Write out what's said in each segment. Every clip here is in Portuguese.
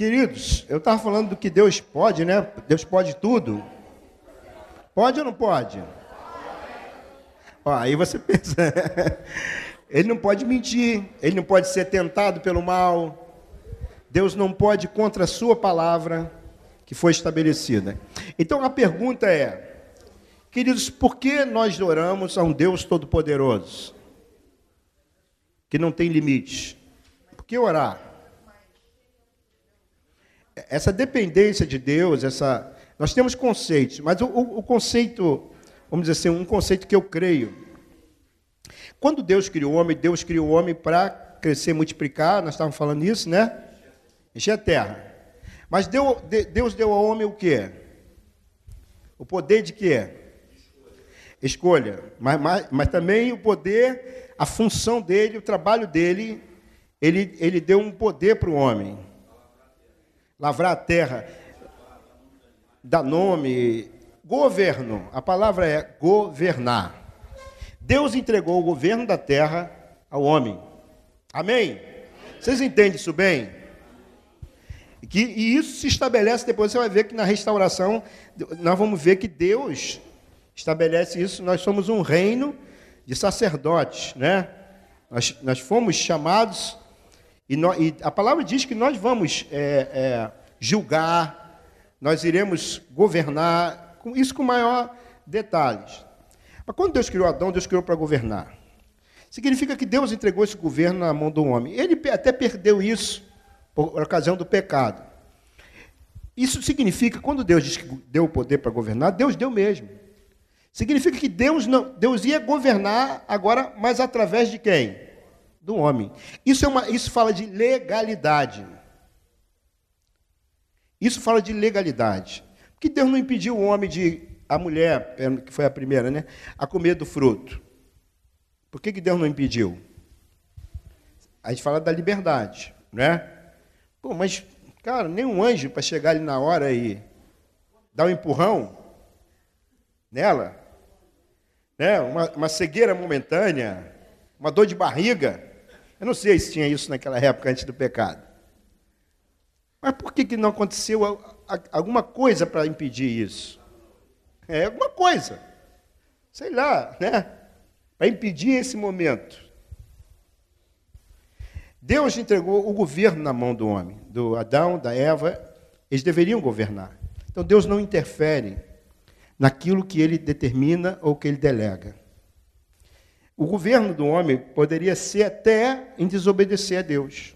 Queridos, eu estava falando do que Deus pode, né? Deus pode tudo. Pode ou não pode? Ó, aí você pensa, ele não pode mentir, ele não pode ser tentado pelo mal. Deus não pode contra a sua palavra que foi estabelecida. Então a pergunta é, queridos, por que nós oramos a um Deus todo-poderoso? Que não tem limites. Por que orar? Essa dependência de Deus, essa nós temos conceitos, mas o, o, conceito, vamos dizer assim, um conceito que eu creio. Quando Deus criou o homem, Deus criou o homem para crescer, multiplicar, nós estávamos falando isso, né? Encher a terra. Mas deu, Deus deu ao homem o quê? O poder de quê? Escolha. Mas, mas, mas também o poder, a função dele, o trabalho dele, ele, ele deu um poder para o homem lavrar a terra, dar nome, governo. A palavra é governar. Deus entregou o governo da terra ao homem. Amém? Vocês entendem isso bem? Que, e isso se estabelece depois, você vai ver que na restauração, nós vamos ver que Deus estabelece isso. Nós somos um reino de sacerdotes, né? Nós, nós fomos chamados e, e a palavra diz que nós vamos é, é, julgar, nós iremos governar, isso com maior detalhes. Mas quando Deus criou Adão, Deus criou para governar. Significa que Deus entregou esse governo na mão do homem. Ele até perdeu isso por ocasião do pecado. Isso significa, quando Deus diz que deu o poder para governar, Deus deu mesmo. Significa que Deus, não, Deus ia governar agora, mas através de quem? Do homem. Isso, é uma, isso fala de legalidade. Isso fala de legalidade. Porque Deus não impediu o homem de, a mulher, é, que foi a primeira, né, a comer do fruto. Por que, que Deus não impediu? A gente fala da liberdade, né? Pô, mas, cara, nem um anjo para chegar ali na hora e dar um empurrão nela, né? uma, uma cegueira momentânea, uma dor de barriga. Eu não sei se tinha isso naquela época antes do pecado. Mas por que, que não aconteceu alguma coisa para impedir isso? É alguma coisa. Sei lá, né? Para impedir esse momento. Deus entregou o governo na mão do homem, do Adão, da Eva, eles deveriam governar. Então Deus não interfere naquilo que ele determina ou que ele delega. O governo do homem poderia ser até em desobedecer a Deus.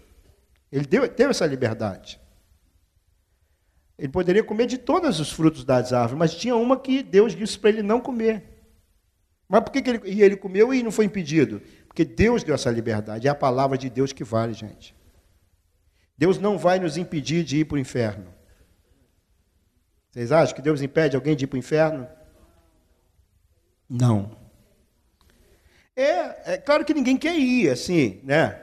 Ele deu, teve essa liberdade. Ele poderia comer de todos os frutos das árvores, mas tinha uma que Deus disse para ele não comer. Mas por que, que ele, e ele comeu e não foi impedido? Porque Deus deu essa liberdade. É a palavra de Deus que vale, gente. Deus não vai nos impedir de ir para o inferno. Vocês acham que Deus impede alguém de ir para o inferno? Não. É, é claro que ninguém quer ir assim, né?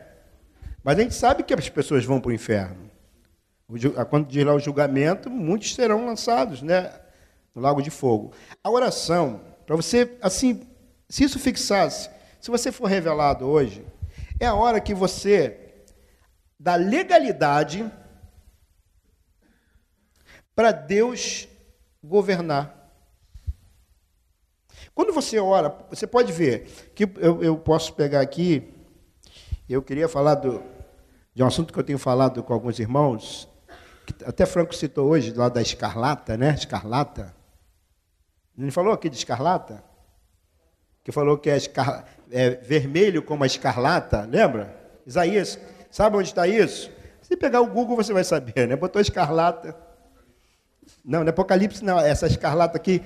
Mas a gente sabe que as pessoas vão para o inferno. Quando diz lá o julgamento, muitos serão lançados, né? No lago de fogo. A oração, para você, assim, se isso fixasse, se você for revelado hoje, é a hora que você dá legalidade para Deus governar. Quando você ora, você pode ver que eu, eu posso pegar aqui, eu queria falar do, de um assunto que eu tenho falado com alguns irmãos, que até Franco citou hoje, lá da escarlata, né? Escarlata. Ele falou aqui de escarlata? Que falou que é, escar, é vermelho como a escarlata, lembra? Isaías, sabe onde está isso? Se pegar o Google você vai saber, né? Botou escarlata. Não, no Apocalipse não, essa escarlata aqui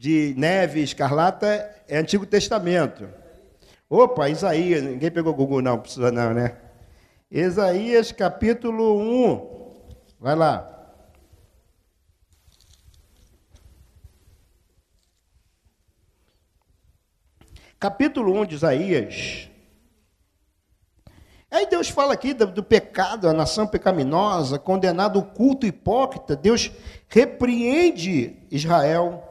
de neve escarlata é Antigo Testamento. Opa, Isaías, ninguém pegou Google não, precisa não, né? Isaías capítulo 1. Vai lá. Capítulo 1 de Isaías. Aí Deus fala aqui do, do pecado, a nação pecaminosa, condenado o culto hipócrita. Deus repreende Israel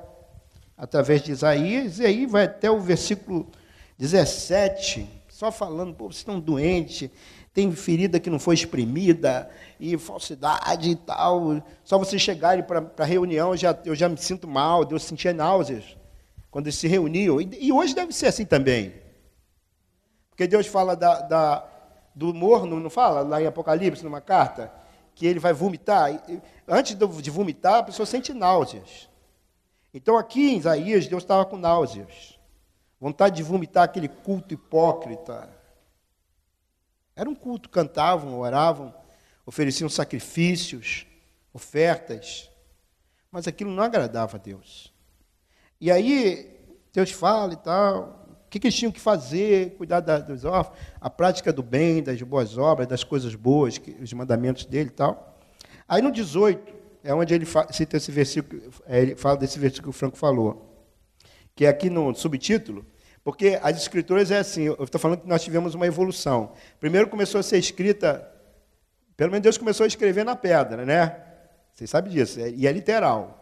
através de Isaías, e aí vai até o versículo 17, só falando, pô, vocês estão doentes, tem ferida que não foi exprimida, e falsidade e tal. Só você chegar para a reunião, eu já, eu já me sinto mal, eu sentia náuseas quando eles se reuniam. E, e, hoje deve ser assim também. Porque Deus fala da, da, do morno, não fala? Lá em Apocalipse, numa carta, que ele vai vomitar. Antes de vomitar, a pessoa sente náuseas. Então aqui em Isaías, Deus estava com náuseas. Vontade de vomitar aquele culto hipócrita era um culto, cantavam, oravam, ofereciam sacrifícios, ofertas, mas aquilo não agradava a Deus. E aí, Deus fala e tal, o que, eles tinham que fazer, cuidar da, dos órfãos, a prática do bem, das boas obras, das coisas boas, que, os mandamentos dele e tal. Aí no 18, é onde ele cita esse versículo, é, ele fala desse versículo que o Franco falou, que é aqui no subtítulo, porque as escrituras é assim, eu estou falando que nós tivemos uma evolução. Primeiro começou a ser escrita, pelo menos Deus começou a escrever na pedra, né? Vocês sabem disso, é, e é literal.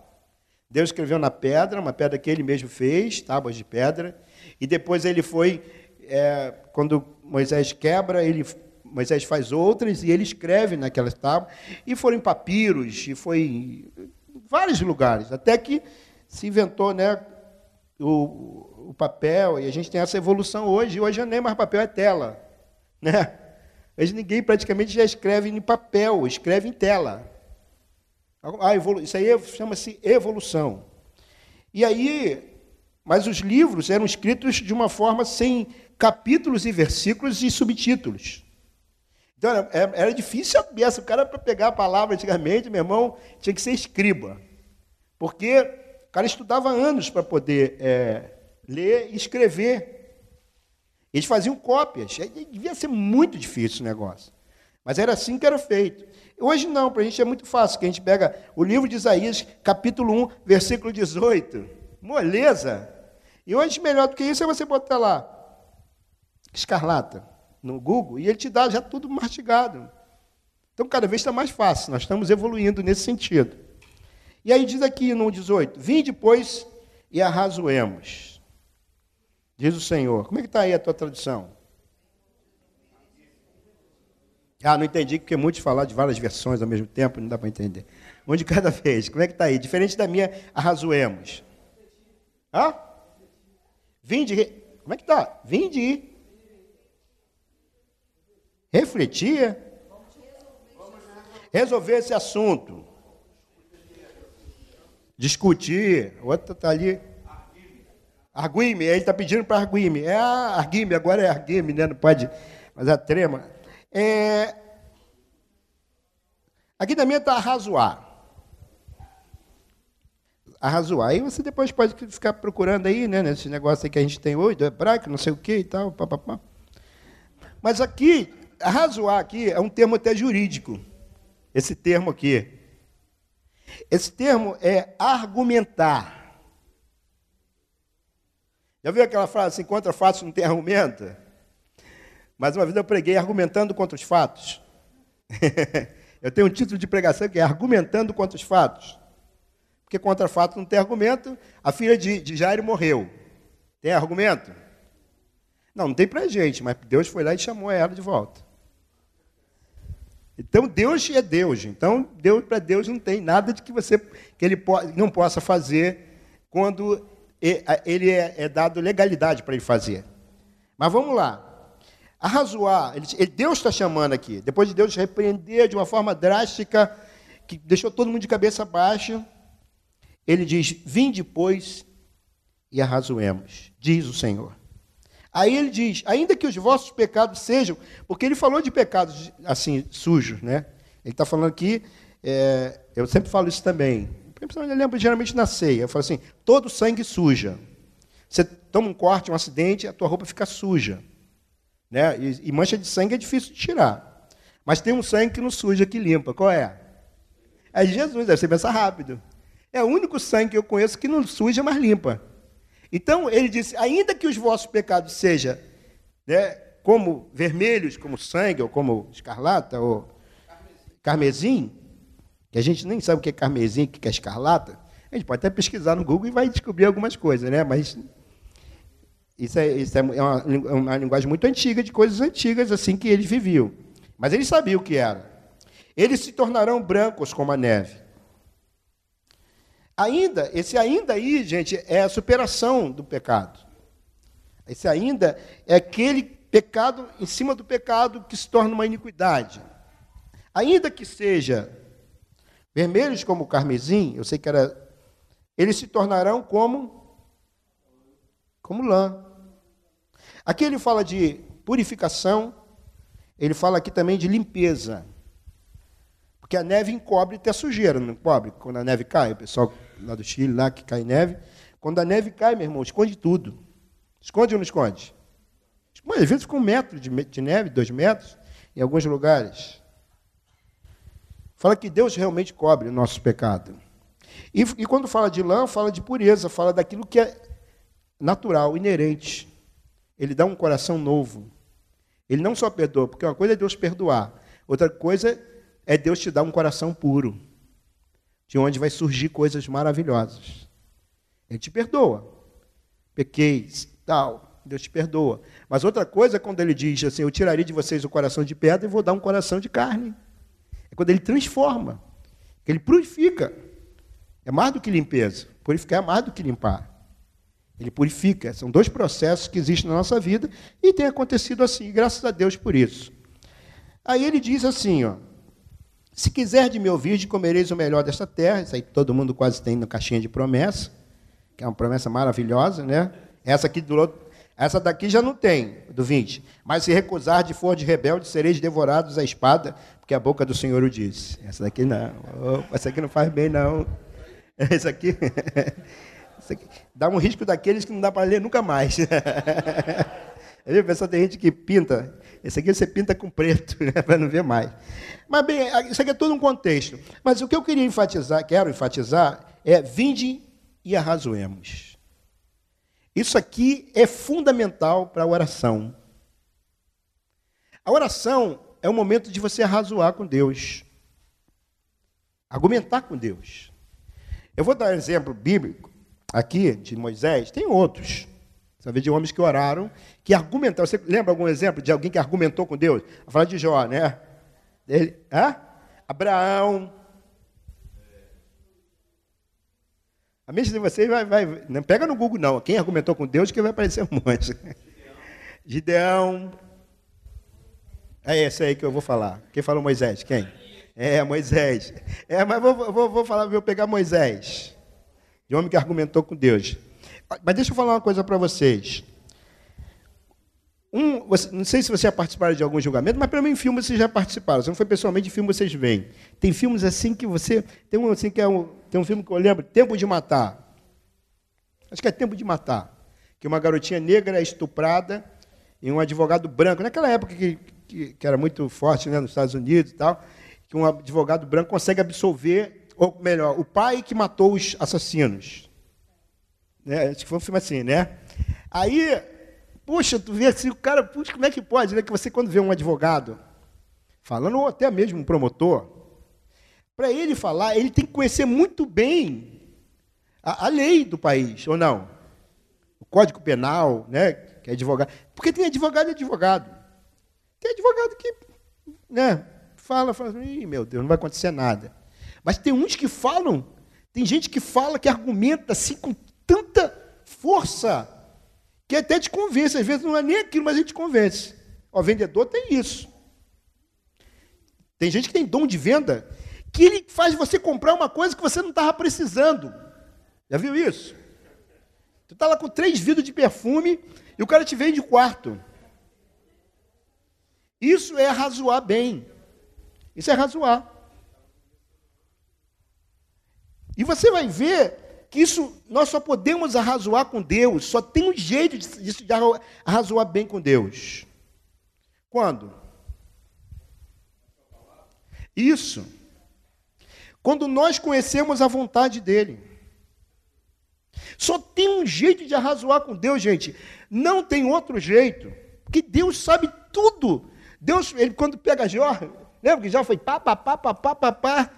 Deus escreveu na pedra, uma pedra que ele mesmo fez, tábuas de pedra, e depois ele foi, é, quando Moisés quebra, ele, Moisés faz outras e ele escreve naquelas tábuas, e foram em papiros, e foi em vários lugares, até que se inventou né, o, o papel, e a gente tem essa evolução hoje. Hoje nem mais papel, é tela. Né? Hoje ninguém praticamente já escreve em papel, escreve em tela. Ah, isso aí chama-se evolução. E aí, mas os livros eram escritos de uma forma sem capítulos e versículos e subtítulos. Então era, era difícil a beça. O cara, para pegar a palavra antigamente, meu irmão, tinha que ser escriba. Porque o cara estudava anos para poder é, ler e escrever. Eles faziam cópias. Devia ser muito difícil o negócio. Mas era assim que era feito. Hoje não, para a gente é muito fácil, que a gente pega o livro de Isaías, capítulo 1, versículo 18. Moleza. E hoje, melhor do que isso, é você botar lá, escarlata, no Google, e ele te dá já tudo mastigado. Então, cada vez está mais fácil, nós estamos evoluindo nesse sentido. E aí diz aqui no 18: Vim depois e arrazoemos. Diz o Senhor. Como é que está aí a tua tradução? Ah, não entendi, porque muitos falar de várias versões ao mesmo tempo, não dá para entender. Um de cada vez. Como é que está aí? Diferente da minha, arrazoemos. Hã? Vinde. Como é que está? Vinde. Refletir. Resolver esse assunto. Discutir. O outro está ali. Arguime, ele está pedindo para arguime. É arguime, agora é arguime, né? Não pode, mas é trema. É... Aqui também está arrazoar. Arrazoar. Aí você depois pode ficar procurando aí, né? Nesse negócio aí que a gente tem hoje, do hebraico, não sei o que e tal, papapá. Mas aqui, arrazoar aqui é um termo até jurídico. Esse termo aqui. Esse termo é argumentar. Já viu aquela frase assim, contra fatos não tem argumento? Mas uma vez eu preguei argumentando contra os fatos. eu tenho um título de pregação que é Argumentando contra os fatos. Porque contra fatos não tem argumento. A filha de, de Jairo morreu. Tem argumento? Não, não tem pra gente, mas Deus foi lá e chamou ela de volta. Então Deus é Deus. Então Deus para Deus não tem nada de que você que ele não possa fazer quando ele é, é dado legalidade para ele fazer. Mas vamos lá. Arrazoar, ele, Deus está chamando aqui. Depois de Deus repreender de uma forma drástica, que deixou todo mundo de cabeça baixa, ele diz: Vim depois e arrazoemos, diz o Senhor. Aí ele diz: ainda que os vossos pecados sejam, porque ele falou de pecados assim sujos, né? Ele está falando aqui, é, eu sempre falo isso também. Eu lembro geralmente na ceia. Eu falo assim: todo sangue suja. Você toma um corte, um acidente, a tua roupa fica suja. Né? E, e, mancha de sangue é difícil de tirar. Mas tem um sangue que não suja, que limpa. Qual é? É Jesus, deve você pensa rápido. É o único sangue que eu conheço que não suja, mas limpa. Então ele disse: ainda que os vossos pecados sejam né, como vermelhos, como sangue, ou como escarlata, ou carmesim, que a gente nem sabe o que é carmesim, o que é escarlata, a gente pode até pesquisar no Google e vai descobrir algumas coisas, né? Mas isso é, isso é uma, é uma linguagem muito antiga, de coisas antigas assim que eles viviam. Mas ele sabia o que era. Eles se tornarão brancos como a neve. Ainda, esse ainda aí, gente, é a superação do pecado. Esse ainda é aquele pecado em cima do pecado que se torna uma iniquidade. Ainda que seja vermelhos como o carmesim, eu sei que era, eles se tornarão como como lã. Aqui ele fala de purificação, ele fala aqui também de limpeza. Porque a neve encobre até sujeira, não encobre? Quando a neve cai, o pessoal lá do Chile, lá que cai neve. Quando a neve cai, meu irmão, esconde tudo. Esconde ou não esconde? Esconde. Às vezes com um metro de, de neve, dois metros, em alguns lugares. Fala que Deus realmente cobre o nosso pecado. E, e quando fala de lã, fala de pureza, fala daquilo que é natural, inerente. Ele dá um coração novo. Ele não só perdoa, porque uma coisa é Deus perdoar, outra coisa é Deus te dar um coração puro, de onde vai surgir coisas maravilhosas. Ele te perdoa. Pequei, tal, Deus te perdoa. Mas outra coisa é quando ele diz assim: Eu tirarei de vocês o coração de pedra e vou dar um coração de carne. É quando ele transforma, ele purifica. É mais do que limpeza. Purificar é mais do que limpar. Ele purifica. São dois processos que existem na nossa vida e tem acontecido assim, graças a Deus por isso. Aí ele diz assim, ó, se quiser de me ouvir, comereis o melhor desta terra. Isso aí todo mundo quase tem na caixinha de promessa, que é uma promessa maravilhosa, né? Essa aqui do essa daqui já não tem, do 20. Mas se recusar de for de rebelde, sereis devorados à espada, porque a boca do Senhor o disse. Essa daqui não. essa aqui não faz bem, não. Essa aqui, essa aqui dá um risco daqueles que não dá para ler nunca mais. Pessoal, tem gente que pinta. Esse aqui você pinta com preto, né, para não ver mais. Mas, bem, isso aqui é todo um contexto. Mas o que eu queria enfatizar, quero enfatizar, é vinde e arrazoemos. Isso aqui é fundamental para a oração. A oração é o momento de você arrazoar com Deus. Argumentar com Deus. Eu vou dar um exemplo bíblico aqui de Moisés, tem outros. Sabe, de homens que oraram, que argumentaram. Você lembra algum exemplo de alguém que argumentou com Deus? A falar de Jó, né? Ele, hã? Abraão. A mente de vocês vai, vai. Não pega no Google, não. Quem argumentou com Deus que vai aparecer um monte. Gideão. É esse aí que eu vou falar. Quem falou Moisés? Quem? É, Moisés. É, mas vou, vou, vou falar, vou pegar Moisés. De homem que argumentou com Deus. Mas deixa eu falar uma coisa para vocês. Um, não sei se você já participaram de algum julgamento, mas pelo menos em filme vocês já participaram. Se não foi pessoalmente, em filme vocês veem. Tem filmes assim que você. Tem um, assim, que é um, tem um filme que eu lembro, Tempo de Matar. Acho que é Tempo de Matar. Que uma garotinha negra é estuprada e um advogado branco, naquela época que, que, que era muito forte né, nos Estados Unidos e tal, que um advogado branco consegue absolver, ou melhor, o pai que matou os assassinos. Né? Acho que foi um filme assim, né? Aí Puxa, tu vê assim, o cara, puxa, como é que pode, né? Que você, quando vê um advogado falando, ou até mesmo um promotor, para ele falar, ele tem que conhecer muito bem a, a, lei do país, ou não? O Código Penal, né? Que é advogado. Porque tem advogado e advogado. Tem advogado que, né? Fala, fala, Ih, meu Deus, não vai acontecer nada. Mas tem uns que falam, tem gente que fala, que argumenta assim com tanta força que até te convence. Às vezes não é nem aquilo, mas a gente convence. O vendedor tem isso. Tem gente que tem dom de venda que ele faz você comprar uma coisa que você não estava precisando. Já viu isso? Tu está lá com três vidros de perfume e o cara te vende quarto. Isso é razoar bem. Isso é razoar. E você vai ver que isso nós só podemos arrazoar com Deus, só tem um jeito de, de arrazoar bem com Deus. Quando? Isso. Quando nós conhecemos a vontade dele. Só tem um jeito de arrazoar com Deus, gente. Não tem outro jeito. Porque Deus sabe tudo. Deus, ele quando pega Jó, lembra que Jó foi pá, pá, pá, pá, pá, pá, pá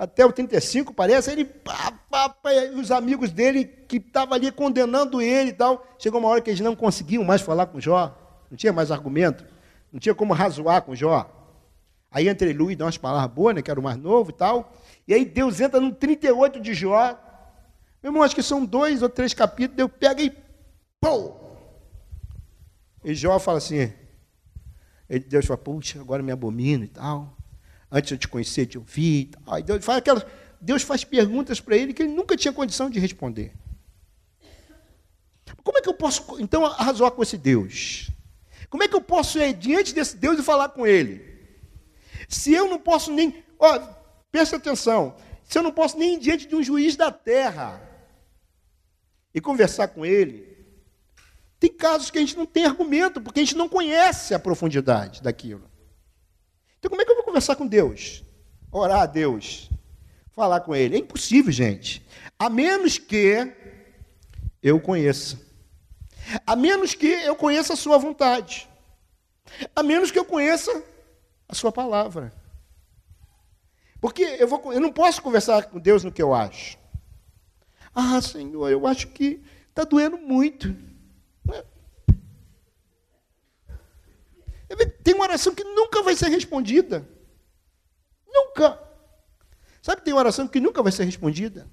até o 35, parece, ele, pá, pá, pá, os amigos dele que estavam ali condenando ele e tal, chegou uma hora que eles não conseguiam mais falar com Jó, não tinha mais argumento, não tinha como razoar com Jó. Aí entra Elu e dá umas palavras boas, né? Que era o mais novo e tal. E aí Deus entra no 38 de Jó. Meu irmão, acho que são dois ou três capítulos. Deus pega e. Pô! E Jó fala assim. Deus fala, puxa, agora me abomino e tal. Antes de eu te conhecer, te ouvir. Aí Deus faz, aquelas, Deus faz perguntas para ele que ele nunca tinha condição de responder. Como é que eu posso, então, arrazoar com esse Deus? Como é que eu posso ir diante desse Deus e falar com ele? Se eu não posso nem. Ó, presta atenção. Se eu não posso nem ir diante de um juiz da terra e conversar com ele, tem casos que a gente não tem argumento, porque a gente não conhece a profundidade daquilo. Então, como é que eu vou conversar com Deus? Orar a Deus, falar com Ele. É impossível, gente. A menos que eu conheça. A menos que eu conheça a Sua vontade. A menos que eu conheça a Sua palavra. Porque eu, vou, eu não posso conversar com Deus no que eu acho. Ah, Senhor, eu acho que está doendo muito. Tem uma oração que nunca vai ser respondida. Nunca. Sabe tem uma oração que nunca vai ser respondida?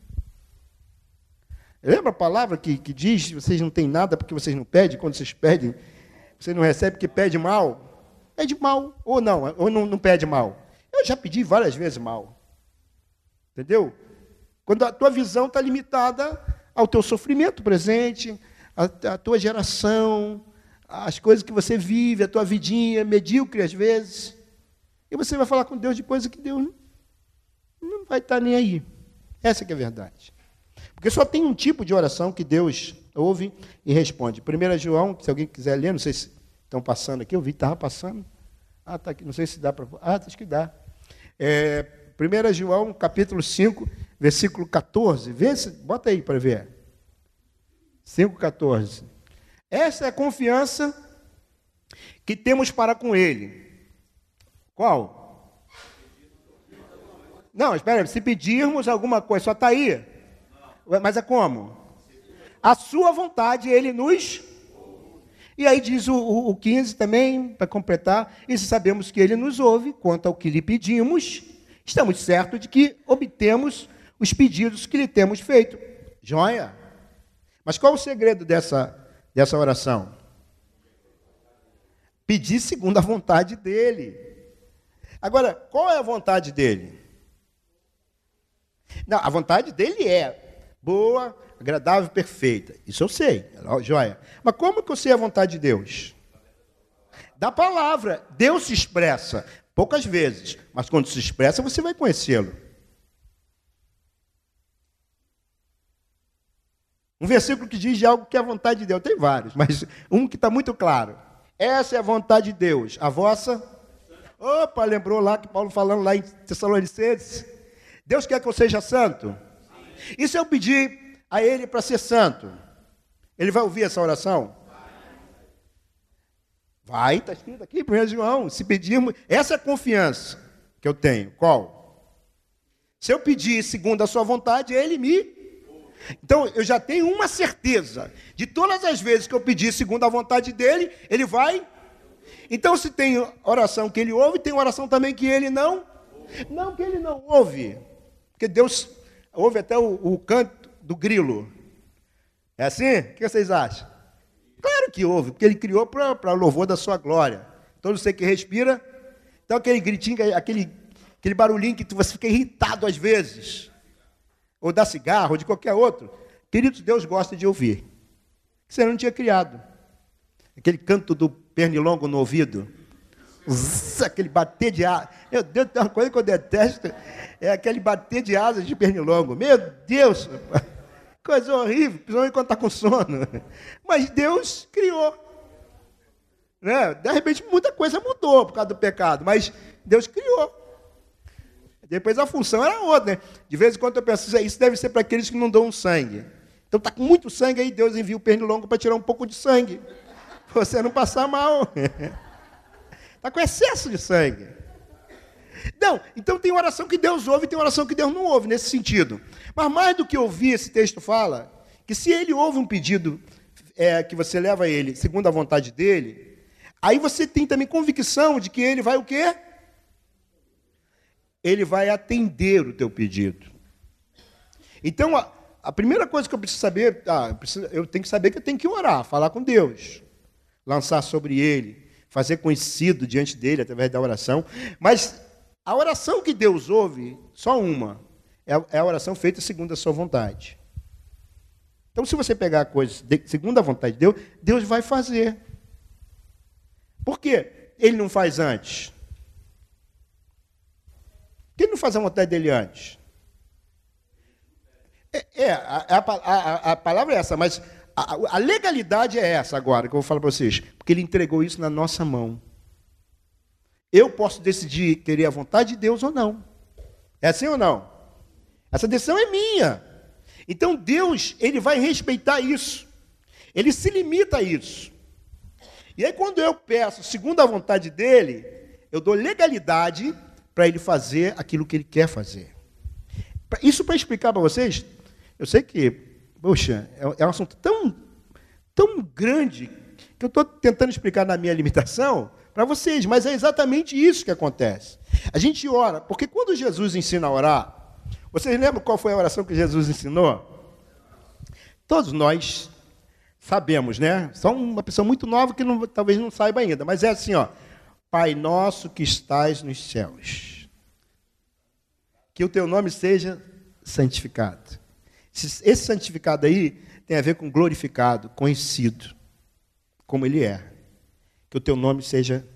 Lembra a palavra que, que diz: vocês não têm nada porque vocês não pedem, quando vocês pedem, vocês não recebem porque pede mal? Pede mal, ou não, ou não, não pede mal. Eu já pedi várias vezes mal. Entendeu? Quando a tua visão está limitada ao teu sofrimento presente, a tua geração, as coisas que você vive, a tua vidinha medíocre às vezes. E você vai falar com Deus de coisa que Deus não vai estar nem aí. Essa que é a verdade. Porque só tem um tipo de oração que Deus ouve e responde. 1 João, se alguém quiser ler, não sei se estão passando aqui, eu vi estava passando. Ah, está aqui, não sei se dá para. Ah, acho que dá. É, 1 João, capítulo 5, versículo 14. Vê se, bota aí para ver. 5, 14. Essa é a confiança que temos para com Ele. Qual? Não, espera se pedirmos alguma coisa, só está aí. Mas é como? A sua vontade, Ele nos. E aí diz o, o, o 15 também, para completar, e se sabemos que Ele nos ouve quanto ao que lhe pedimos, estamos certos de que obtemos os pedidos que lhe temos feito. Joia? Mas qual o segredo dessa dessa oração? Pedir segundo a vontade dele. Agora, qual é a vontade dele? Não, a vontade dele é boa, agradável perfeita. Isso eu sei, joia. Mas como que eu sei a vontade de Deus? Da palavra. Deus se expressa poucas vezes, mas quando se expressa, você vai conhecê-lo. Um versículo que diz de algo que é a vontade de Deus. Tem vários, mas um que está muito claro. Essa é a vontade de Deus. A vossa. Opa, lembrou lá que Paulo falando lá em Tessalonicenses. Deus quer que eu seja santo? E se eu pedir a Ele para ser santo? Ele vai ouvir essa oração? Vai, está escrito aqui, 1 João. Se pedirmos, essa é a confiança que eu tenho. Qual? Se eu pedir segundo a sua vontade, Ele me então eu já tenho uma certeza de todas as vezes que eu pedir segundo a vontade dele, ele vai. Então se tem oração que ele ouve, tem oração também que ele não. Não que ele não ouve, porque Deus ouve até o, o canto do grilo. É assim? O que vocês acham? Claro que ouve, porque ele criou para louvor da sua glória. Todo ser que respira, então aquele gritinho, aquele, aquele barulhinho que você fica irritado às vezes ou da cigarro, ou de qualquer outro, queridos, Deus gosta de ouvir. Você não tinha criado. Aquele canto do pernilongo no ouvido. aquele bater de asas. Meu Deus, tem uma coisa que eu detesto. É aquele bater de asas de pernilongo. Meu Deus! Coisa horrível, principalmente quando está com sono. Mas Deus criou. Né? De repente, muita coisa mudou por causa do pecado, mas Deus criou. Depois a função era outra, né? De vez em quando eu penso, isso deve ser para aqueles que não dão sangue. Então está com muito sangue aí, Deus envia o pernilongo para tirar um pouco de sangue. Você não passar mal. Está com excesso de sangue. Não, então tem oração que Deus ouve e tem oração que Deus não ouve, nesse sentido. Mas mais do que ouvir, esse texto fala que se ele ouve um pedido é, que você leva a ele segundo a vontade dele, aí você tem também convicção de que ele vai o quê? Ele vai atender o teu pedido. Então, a, a primeira coisa que eu preciso saber, ah, eu, preciso, eu tenho que saber que eu tenho que orar, falar com Deus, lançar sobre Ele, fazer conhecido diante dele através da oração. Mas a oração que Deus ouve, só uma, é, é a oração feita segundo a sua vontade. Então, se você pegar a coisa segundo a vontade de Deus, Deus vai fazer. Por quê? Ele não faz antes. Que ele não faz a vontade dele antes? É, é a, a, a, a palavra é essa, mas a, a legalidade é essa agora que eu vou falar para vocês. Porque ele entregou isso na nossa mão. Eu posso decidir querer a vontade de Deus ou não. É assim ou não? Essa decisão é minha. Então Deus, ele vai respeitar isso. Ele se limita a isso. E aí quando eu peço segundo a vontade dele, eu dou legalidade para ele fazer aquilo que ele quer fazer. Isso para explicar para vocês, eu sei que, poxa, é, é um assunto tão, tão grande que eu estou tentando explicar na minha limitação para vocês, mas é exatamente isso que acontece. A gente ora, porque quando Jesus ensina a orar, vocês lembram qual foi a oração que Jesus ensinou? Todos nós sabemos, né? Só uma pessoa muito nova que não, talvez não saiba ainda, mas é assim, ó. Pai nosso que estás nos céus, que o teu nome seja santificado. Esse santificado aí tem a ver com glorificado, conhecido, como ele é. Que o teu nome seja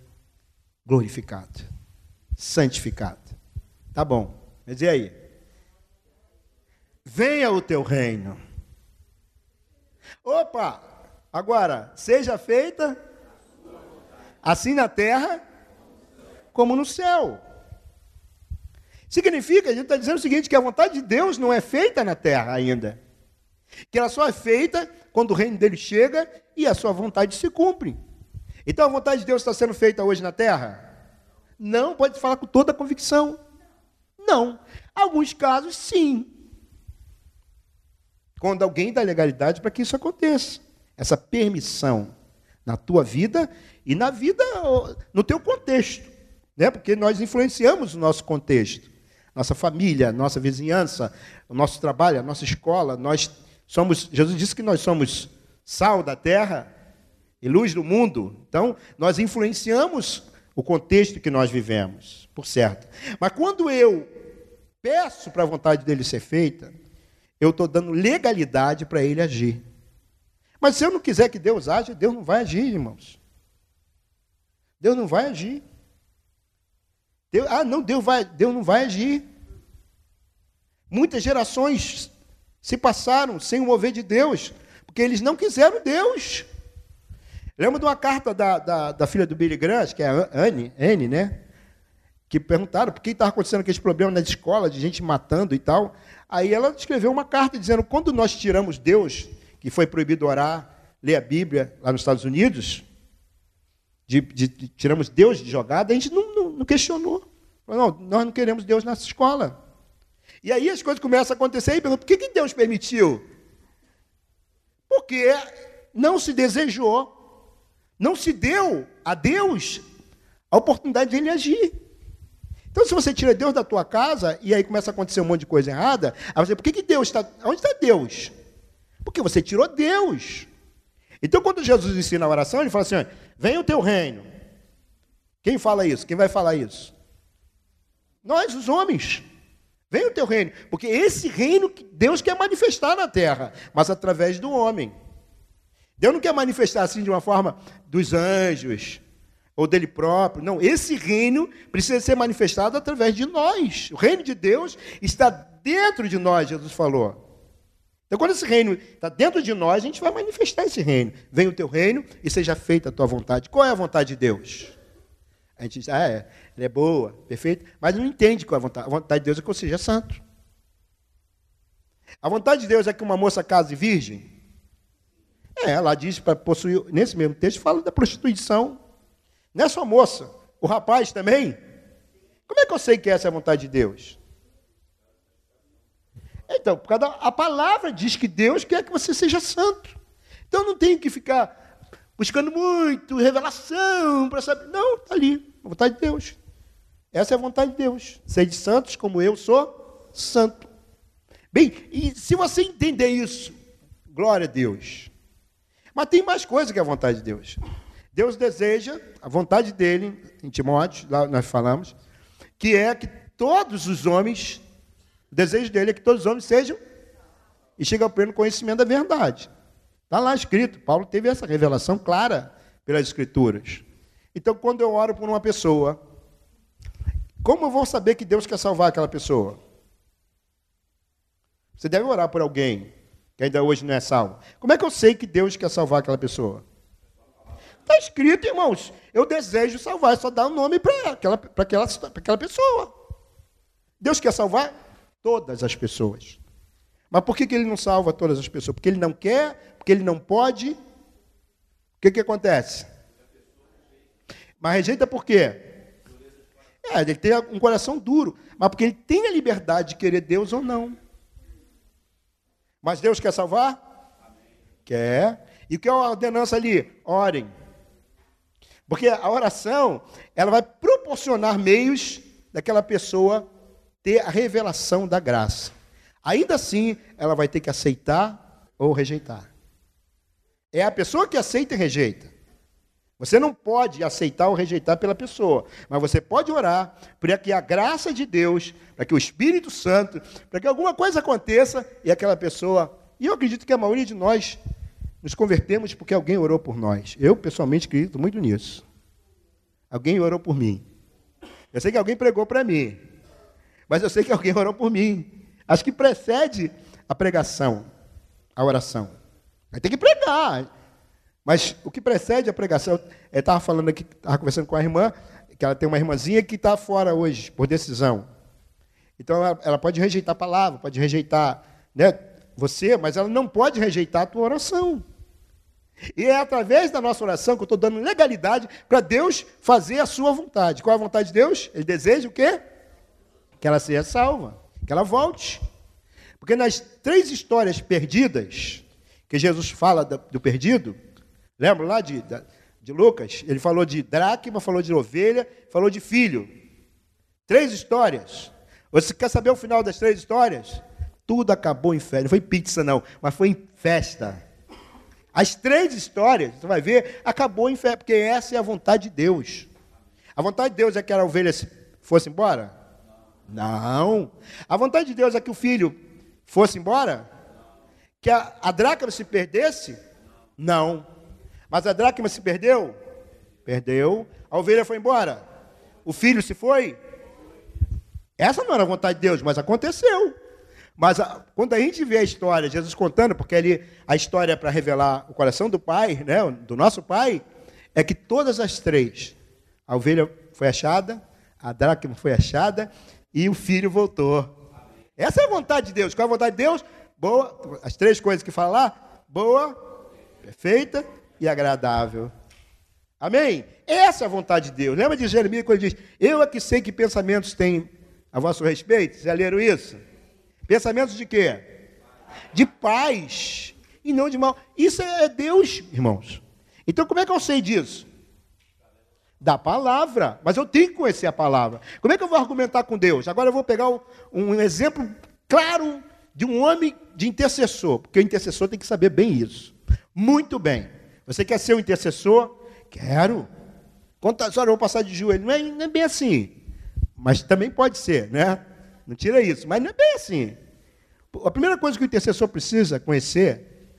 glorificado, santificado. Tá bom, mas e aí? Venha o teu reino. Opa! Agora, seja feita assim na terra como no céu. Significa, a gente está dizendo o seguinte, que a vontade de Deus não é feita na terra ainda. Que ela só é feita quando o reino dele chega e a sua vontade se cumpre. Então a vontade de Deus está sendo feita hoje na terra? Não, pode falar com toda a convicção. Não. Alguns casos, sim quando alguém dá legalidade para que isso aconteça. Essa permissão na tua vida e na vida, no teu contexto. Né? Porque nós influenciamos o nosso contexto. Nossa família, nossa vizinhança, o nosso trabalho, a nossa escola. Nós somos, Jesus disse que nós somos sal da terra e luz do mundo. Então, nós influenciamos o contexto que nós vivemos, por certo. Mas quando eu peço para a vontade dele ser feita, eu estou dando legalidade para ele agir. Mas se eu não quiser que Deus age, Deus não vai agir, irmãos. Deus não vai agir. Deus, ah, não, Deus, vai, Deus não vai agir. Muitas gerações se passaram sem o mover de Deus, porque eles não quiseram Deus. Lembra de uma carta da, da, da filha do Billy Graham, que é a Anne, Anne né? Que perguntaram por que estava acontecendo aqueles problemas na escola, de gente matando e tal. Aí ela escreveu uma carta dizendo: quando nós tiramos Deus, que foi proibido orar, ler a Bíblia lá nos Estados Unidos, de, de, de, tiramos Deus de jogada, a gente não, não, não questionou. Falou, não, nós não queremos Deus nessa escola. E aí as coisas começam a acontecer e perguntam: por que, que Deus permitiu? Porque não se desejou, não se deu a Deus a oportunidade de ele agir. Então, se você tira Deus da tua casa e aí começa a acontecer um monte de coisa errada, aí você, por que, que Deus está. Onde está Deus? Porque você tirou Deus. Então, quando Jesus ensina a oração, ele fala assim: vem o teu reino. Quem fala isso? Quem vai falar isso? Nós, os homens. Vem o teu reino. Porque esse reino Deus quer manifestar na terra, mas através do homem. Deus não quer manifestar assim de uma forma dos anjos, ou dele próprio. Não, esse reino precisa ser manifestado através de nós. O reino de Deus está dentro de nós, Jesus falou. Então, quando esse reino está dentro de nós, a gente vai manifestar esse reino. Venha o teu reino e seja feita a tua vontade. Qual é a vontade de Deus? A gente diz, ah, é, ela é boa, perfeita, mas não entende qual é a vontade. A vontade de Deus é que eu seja santo. A vontade de Deus é que uma moça case virgem? É, ela diz para possuir, nesse mesmo texto, fala da prostituição. Não é só moça, o rapaz também. Como é que eu sei que essa é a vontade de Deus? Então, por causa da, a palavra diz que Deus quer que você seja santo. Então não tem que ficar buscando muito revelação para saber. Não, está ali, a vontade de Deus. Essa é a vontade de Deus. Sede santos como eu sou santo. Bem, e se você entender isso, glória a Deus. Mas tem mais coisa que a vontade de Deus. Deus deseja, a vontade dele, em Timóteo, lá nós falamos, que é que todos os homens, o desejo dele é que todos os homens sejam e cheguem ao pleno conhecimento da verdade. Está lá escrito, Paulo teve essa revelação clara pelas Escrituras. Então, quando eu oro por uma pessoa, como eu vou saber que Deus quer salvar aquela pessoa? Você deve orar por alguém que ainda hoje não é salvo. Como é que eu sei que Deus quer salvar aquela pessoa? Está escrito, irmãos. Eu desejo salvar, é só dar um nome para aquela, aquela, aquela pessoa. Deus quer salvar todas as pessoas. Mas por que, que ele não salva todas as pessoas? Porque ele não quer, porque ele não pode. O que, que acontece? Mas rejeita por quê? É, ele tem um coração duro, mas porque ele tem a liberdade de querer Deus ou não. Mas Deus quer salvar? Quer. E o que é a ordenança ali? Orem. Porque a oração, ela vai proporcionar meios daquela pessoa ter a revelação da graça. Ainda assim, ela vai ter que aceitar ou rejeitar. É a pessoa que aceita e rejeita. Você não pode aceitar ou rejeitar pela pessoa, mas você pode orar para que a graça de Deus, para que o Espírito Santo, para que alguma coisa aconteça e aquela pessoa. E eu acredito que a maioria de nós nos convertemos porque alguém orou por nós. Eu, pessoalmente, acredito muito nisso. Alguém orou por mim. Eu sei que alguém pregou para mim, mas eu sei que alguém orou por mim. Acho que precede a pregação, a oração. Vai ter que pregar. Mas o que precede a pregação, eu estava falando aqui, estava conversando com a irmã, que ela tem uma irmãzinha que está fora hoje, por decisão. Então ela, ela, pode rejeitar a palavra, pode rejeitar né, você, mas ela não pode rejeitar a tua oração. E é através da nossa oração que eu estou dando legalidade para Deus fazer a sua vontade. Qual é a vontade de Deus? Ele deseja o quê? Que ela seja salva, que ela volte. Porque nas três histórias perdidas, que Jesus fala do perdido, Lembra lá de, de Lucas? Ele falou de dracma, falou de ovelha, falou de filho. Três histórias. Você quer saber o final das três histórias? Tudo acabou em festa. Não foi pizza, não, mas foi em festa. As três histórias, você vai ver, acabou em festa, porque essa é a vontade de Deus. A vontade de Deus é que a ovelha fosse embora? Não. A vontade de Deus é que o filho fosse embora? Que a, a dracma se perdesse? Não. Mas a dracma se perdeu? Perdeu. A ovelha foi embora. O filho se foi? Essa não era a vontade de Deus, mas aconteceu. Mas a, quando a gente vê a história, Jesus contando, porque ali a história é para revelar o coração do Pai, né, do nosso Pai, é que todas as três, a ovelha foi achada, a dracma foi achada e o filho voltou. Essa é a vontade de Deus. Qual é a vontade de Deus? Boa, as três coisas que fala lá, boa, perfeita e agradável. Amém? Essa é a vontade de Deus. Lembra de Jeremias quando ele diz: Eu é que sei que pensamentos têm a vosso respeito? Já leram isso? Pensamentos de quê? De paz e não de mal. Isso é Deus, irmãos. Então, como é que eu sei disso? Da palavra. Mas eu tenho que conhecer a palavra. Como é que eu vou argumentar com Deus? Agora eu vou pegar um exemplo claro de um homem de intercessor, porque o intercessor tem que saber bem isso. Muito bem. Você quer ser um intercessor? Quero. Quantas horas eu vou passar de joelho? Não é, não é bem assim. Mas também pode ser, né? Não tira isso. Mas não é bem assim. A primeira coisa que o intercessor precisa conhecer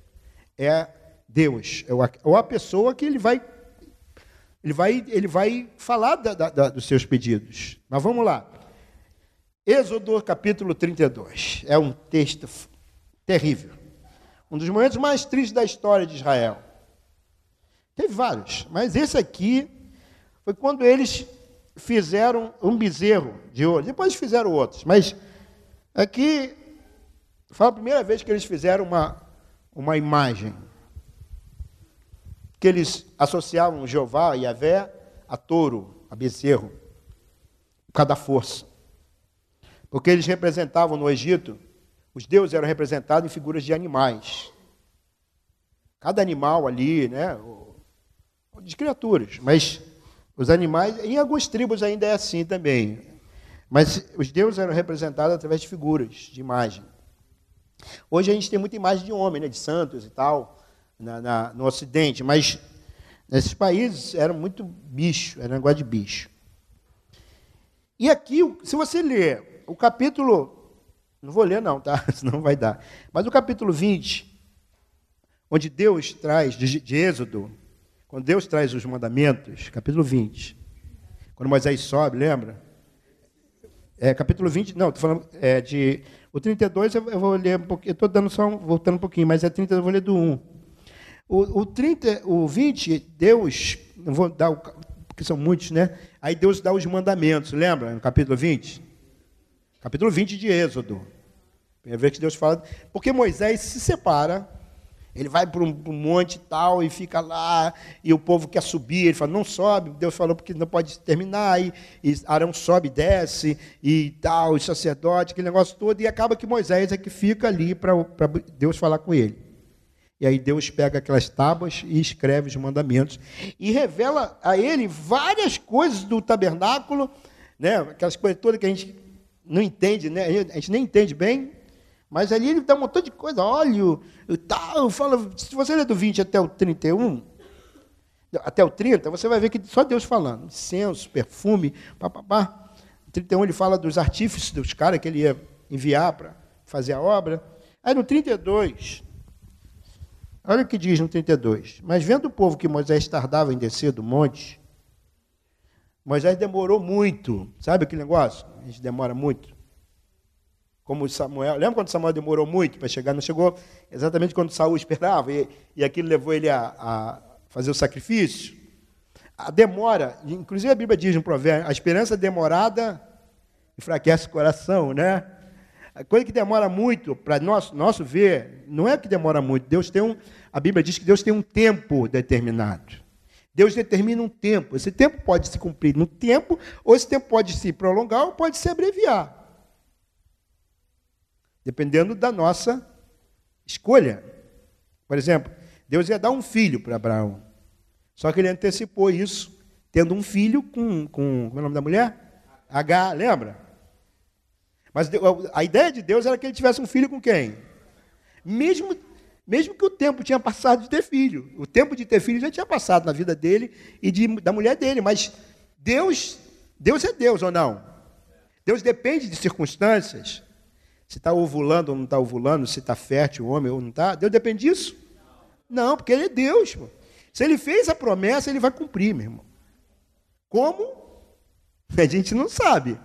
é Deus, é ou a pessoa que ele vai, ele vai, ele vai falar da, da, dos seus pedidos. Mas vamos lá. Êxodo capítulo 32. É um texto terrível. Um dos momentos mais tristes da história de Israel. Teve vários, mas esse aqui foi quando eles fizeram um bezerro de ouro. Depois fizeram outros, mas aqui foi a primeira vez que eles fizeram uma, uma imagem. Que eles associavam Jeová e Yahvé a touro, a bezerro, cada força. Porque eles representavam no Egito, os deuses eram representados em figuras de animais. Cada animal ali, né, de criaturas, mas Os animais, em algumas tribos ainda é assim também. Mas os deuses eram representados através de figuras, de imagem. Hoje a gente tem muita imagem de homem, né, de santos e tal, na, na, no Ocidente, mas nesses países era muito bicho, era negócio de bicho. E aqui, se você ler o capítulo, não vou ler não, tá? Senão vai dar. Mas o capítulo 20, onde Deus traz, de, de Êxodo, quando Deus traz os mandamentos, capítulo 20, quando Moisés sobe, lembra? É, capítulo 20, não, estou falando é, de. O 32 eu, eu vou ler um pouquinho, estou dando só um, voltando um pouquinho, mas é 30, eu vou ler do 1. O, o, 30, o 20, Deus, não vou dar, o, porque são muitos, né? Aí Deus dá os mandamentos, lembra? No capítulo 20? Capítulo 20 de Êxodo. Primeira vez que Deus fala. Porque Moisés se separa ele vai para um, um, monte e tal e fica lá, e o povo quer subir. Ele fala: não sobe. Deus falou porque não pode terminar. E, e Arão sobe, desce e tal, o sacerdote, aquele negócio todo. E acaba que Moisés é que fica ali para Deus falar com ele. E aí Deus pega aquelas tábuas e escreve os mandamentos. E revela a ele várias coisas do tabernáculo, né? aquelas coisas todas que a gente não entende, né? a gente nem entende bem, mas ali ele dá um montão de coisa, óleo tal. Fala, se você ler do 20 até o 31, até o 30, você vai ver que só Deus falando. Incenso, perfume, papapá. 31 ele fala dos artífices dos caras que ele ia enviar para fazer a obra. Aí no 32, olha o que diz no 32. Mas vendo o povo que Moisés tardava em descer do monte, Moisés demorou muito. Sabe aquele negócio? A gente demora muito como Samuel. Lembra quando Samuel demorou muito para chegar? Não chegou exatamente quando Saul esperava, e, e aquilo levou ele a, a fazer o sacrifício. A demora, inclusive a Bíblia diz no provérbio, a esperança demorada enfraquece o coração, né? A coisa que demora muito, para nosso, nosso ver, não é que demora muito. Deus tem um, a Bíblia diz que Deus tem um tempo determinado. Deus determina um tempo. Esse tempo pode se cumprir no tempo, ou esse tempo pode se prolongar, ou pode se abreviar dependendo da nossa escolha. Por exemplo, Deus ia dar um filho para Abraão. Só que ele antecipou isso, tendo um filho com, com como é o nome da mulher? H, lembra? Mas a ideia de Deus era que ele tivesse um filho com quem? Mesmo, mesmo que o tempo tinha passado de ter filho. O tempo de ter filho já tinha passado na vida dele e de, da mulher dele. Mas Deus, Deus é Deus ou não? Deus depende de circunstâncias se está ovulando ou não está ovulando, se está fértil o homem ou não está. Deus depende disso? Não, porque Ele é Deus. Pô. Se Ele fez a promessa, Ele vai cumprir, meu irmão. Como? A gente não sabe.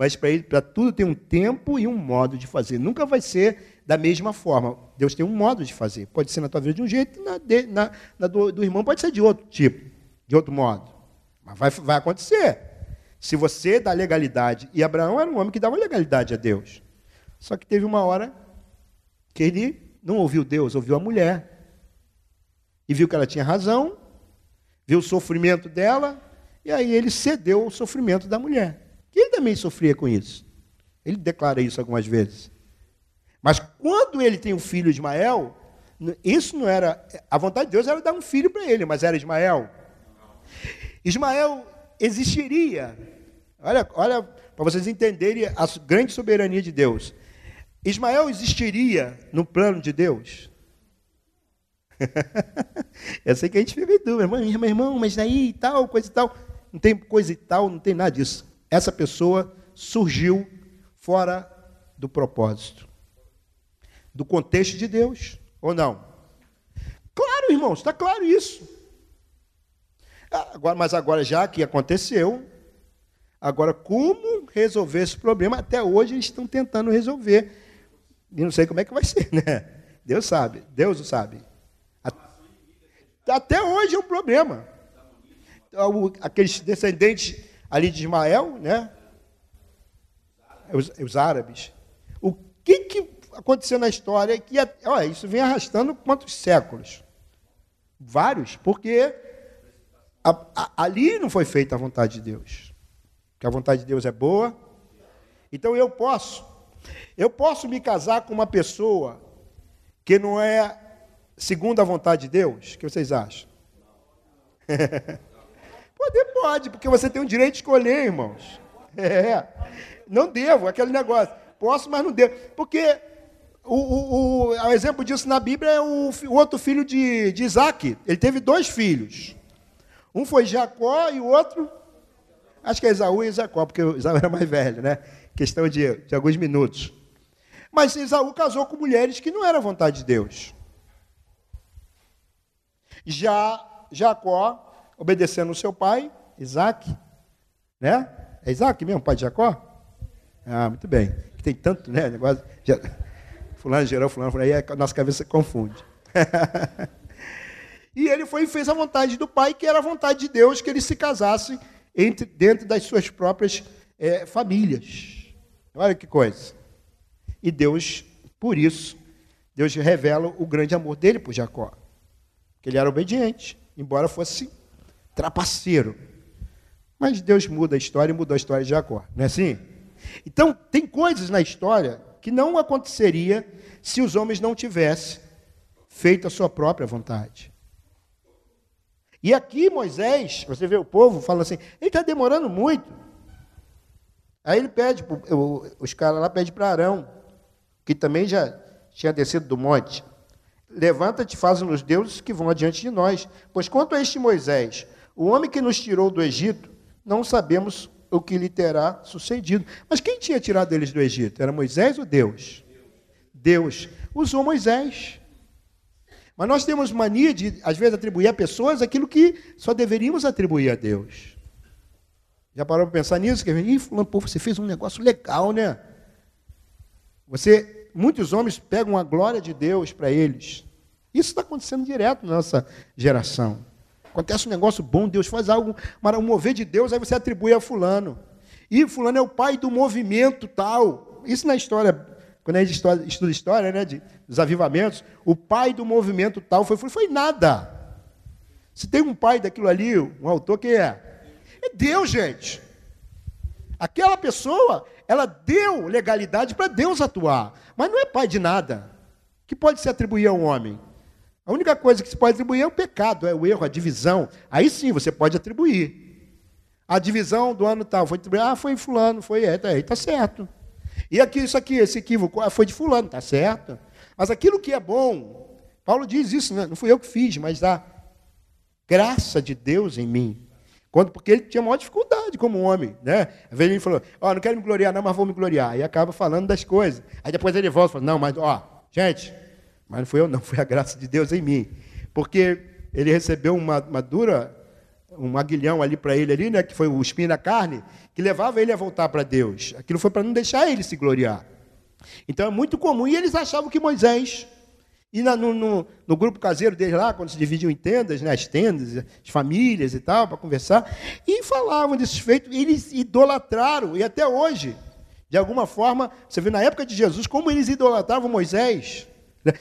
Mas para tudo tem um tempo e um modo de fazer. Nunca vai ser da mesma forma. Deus tem um modo de fazer. Pode ser na tua vida de um jeito, na, de, na, na do, do, irmão pode ser de outro tipo, de outro modo. Mas vai, vai acontecer. Se você dá legalidade, e Abraão era um homem que dava legalidade a Deus. Só que teve uma hora que ele não ouviu Deus, ouviu a mulher. E viu que ela tinha razão, viu o sofrimento dela, e aí ele cedeu ao sofrimento da mulher. Que ele também sofria com isso. Ele declara isso algumas vezes. Mas quando ele tem o filho Ismael, isso não era. A vontade de Deus era dar um filho para ele, mas era Ismael. Ismael existiria. Olha, olha para vocês entenderem a grande soberania de Deus. Ismael existiria no plano de Deus? Eu sei que a gente fica em dúvida, meu irmão, mas aí e tal, coisa e tal. Não tem coisa e tal, não tem nada disso. Essa pessoa surgiu fora do propósito, do contexto de Deus, ou não? Claro, irmãos, está claro isso. Agora, mas agora, já que aconteceu, agora como resolver esse problema? Até hoje eles estão tentando resolver. E não sei como é que vai ser, né? Deus sabe, Deus o sabe. Até hoje é um problema. Então, aqueles descendentes ali de Ismael, né? Os, os árabes. O que, que aconteceu na história que olha, isso vem arrastando quantos séculos? Vários, porque a, a, ali não foi feita a vontade de Deus. Que a vontade de Deus é boa. Então eu posso eu posso me casar com uma pessoa que não é segundo a vontade de Deus? O que vocês acham? Poder pode, porque você tem o direito de escolher, irmãos. É. Não devo, aquele negócio. Posso, mas não devo. Porque o, o, o, o exemplo disso na Bíblia é o, o outro filho de, de Isaac. Ele teve dois filhos. Um foi Jacó e o outro, acho que é Esaú e Jacó, porque o Esaú era mais velho, né? Questão de, de alguns minutos. Mas Esaú casou com mulheres que não era vontade de Deus. Já Jacó, obedecendo o seu pai, Isaac, né? É Isaac mesmo, pai de Jacó? Ah, muito bem. Tem tanto, né? Negócio. Já, fulano gerou, fulano, fulano, aí a nossa cabeça confunde. e ele foi e fez a vontade do pai, que era a vontade de Deus, que ele se casasse entre, dentro das suas próprias é, famílias. Olha que coisa. E Deus, por isso, Deus revela o grande amor dele por Jacó. Que ele era obediente, embora fosse trapaceiro. Mas Deus muda a história e mudou a história de Jacó, não é assim? Então, tem coisas na história que não aconteceria se os homens não tivessem feito a sua própria vontade. E aqui Moisés, você vê o povo falando assim, ele está demorando muito. Aí ele pede, os caras lá pedem para Arão, que também já tinha descido do monte, levanta-te, faz-nos deuses que vão adiante de nós. Pois quanto a este Moisés, o homem que nos tirou do Egito, não sabemos o que lhe terá sucedido. Mas quem tinha tirado eles do Egito? Era Moisés ou Deus? Deus usou Moisés. Mas nós temos mania de, às vezes, atribuir a pessoas aquilo que só deveríamos atribuir a Deus. Já parou para pensar nisso? Que, Ih, fulano, pô, você fez um negócio legal, né? Você, muitos homens pegam a glória de Deus para eles. Isso está acontecendo direto na nossa geração. Acontece um negócio bom, Deus faz algo, um mover de Deus, aí você atribui a fulano. E fulano é o pai do movimento tal. Isso na história, quando a gente estuda história, né, de, dos avivamentos, o pai do movimento tal foi, foi nada. Se tem um pai daquilo ali, um autor, quem é? É Deus, gente. Aquela pessoa, ela deu legalidade para Deus atuar, mas não é pai de nada. Que pode se atribuir ao homem? A única coisa que se pode atribuir é o pecado, é o erro, a divisão. Aí sim você pode atribuir. A divisão do ano tal, foi ah, foi fulano, foi, tá, aí está certo. E aqui, isso aqui, esse equívoco, ah, foi de fulano, está certo. Mas aquilo que é bom, Paulo diz isso, né? não fui eu que fiz, mas a graça de Deus em mim. Quando, porque ele tinha maior dificuldade como homem, né? Às vezes ele falou, ó, oh, não quero me gloriar, não, mas vou me gloriar. E acaba falando das coisas. Aí depois ele volta e fala, não, mas, ó, gente, mas não fui eu, não, foi a graça de Deus em mim. Porque ele recebeu uma, uma dura, um aguilhão ali para ele ali, né, que foi o espinho na carne, que levava ele a voltar para Deus. Aquilo foi para não deixar ele se gloriar. Então é muito comum. E eles achavam que Moisés, e na, no, no, no, grupo caseiro deles lá, quando se dividiam em tendas, né, as tendas, as famílias e tal, para conversar, e falavam desses feitos, eles idolatraram, e até hoje, de alguma forma, você vê na época de Jesus, como eles idolatravam Moisés.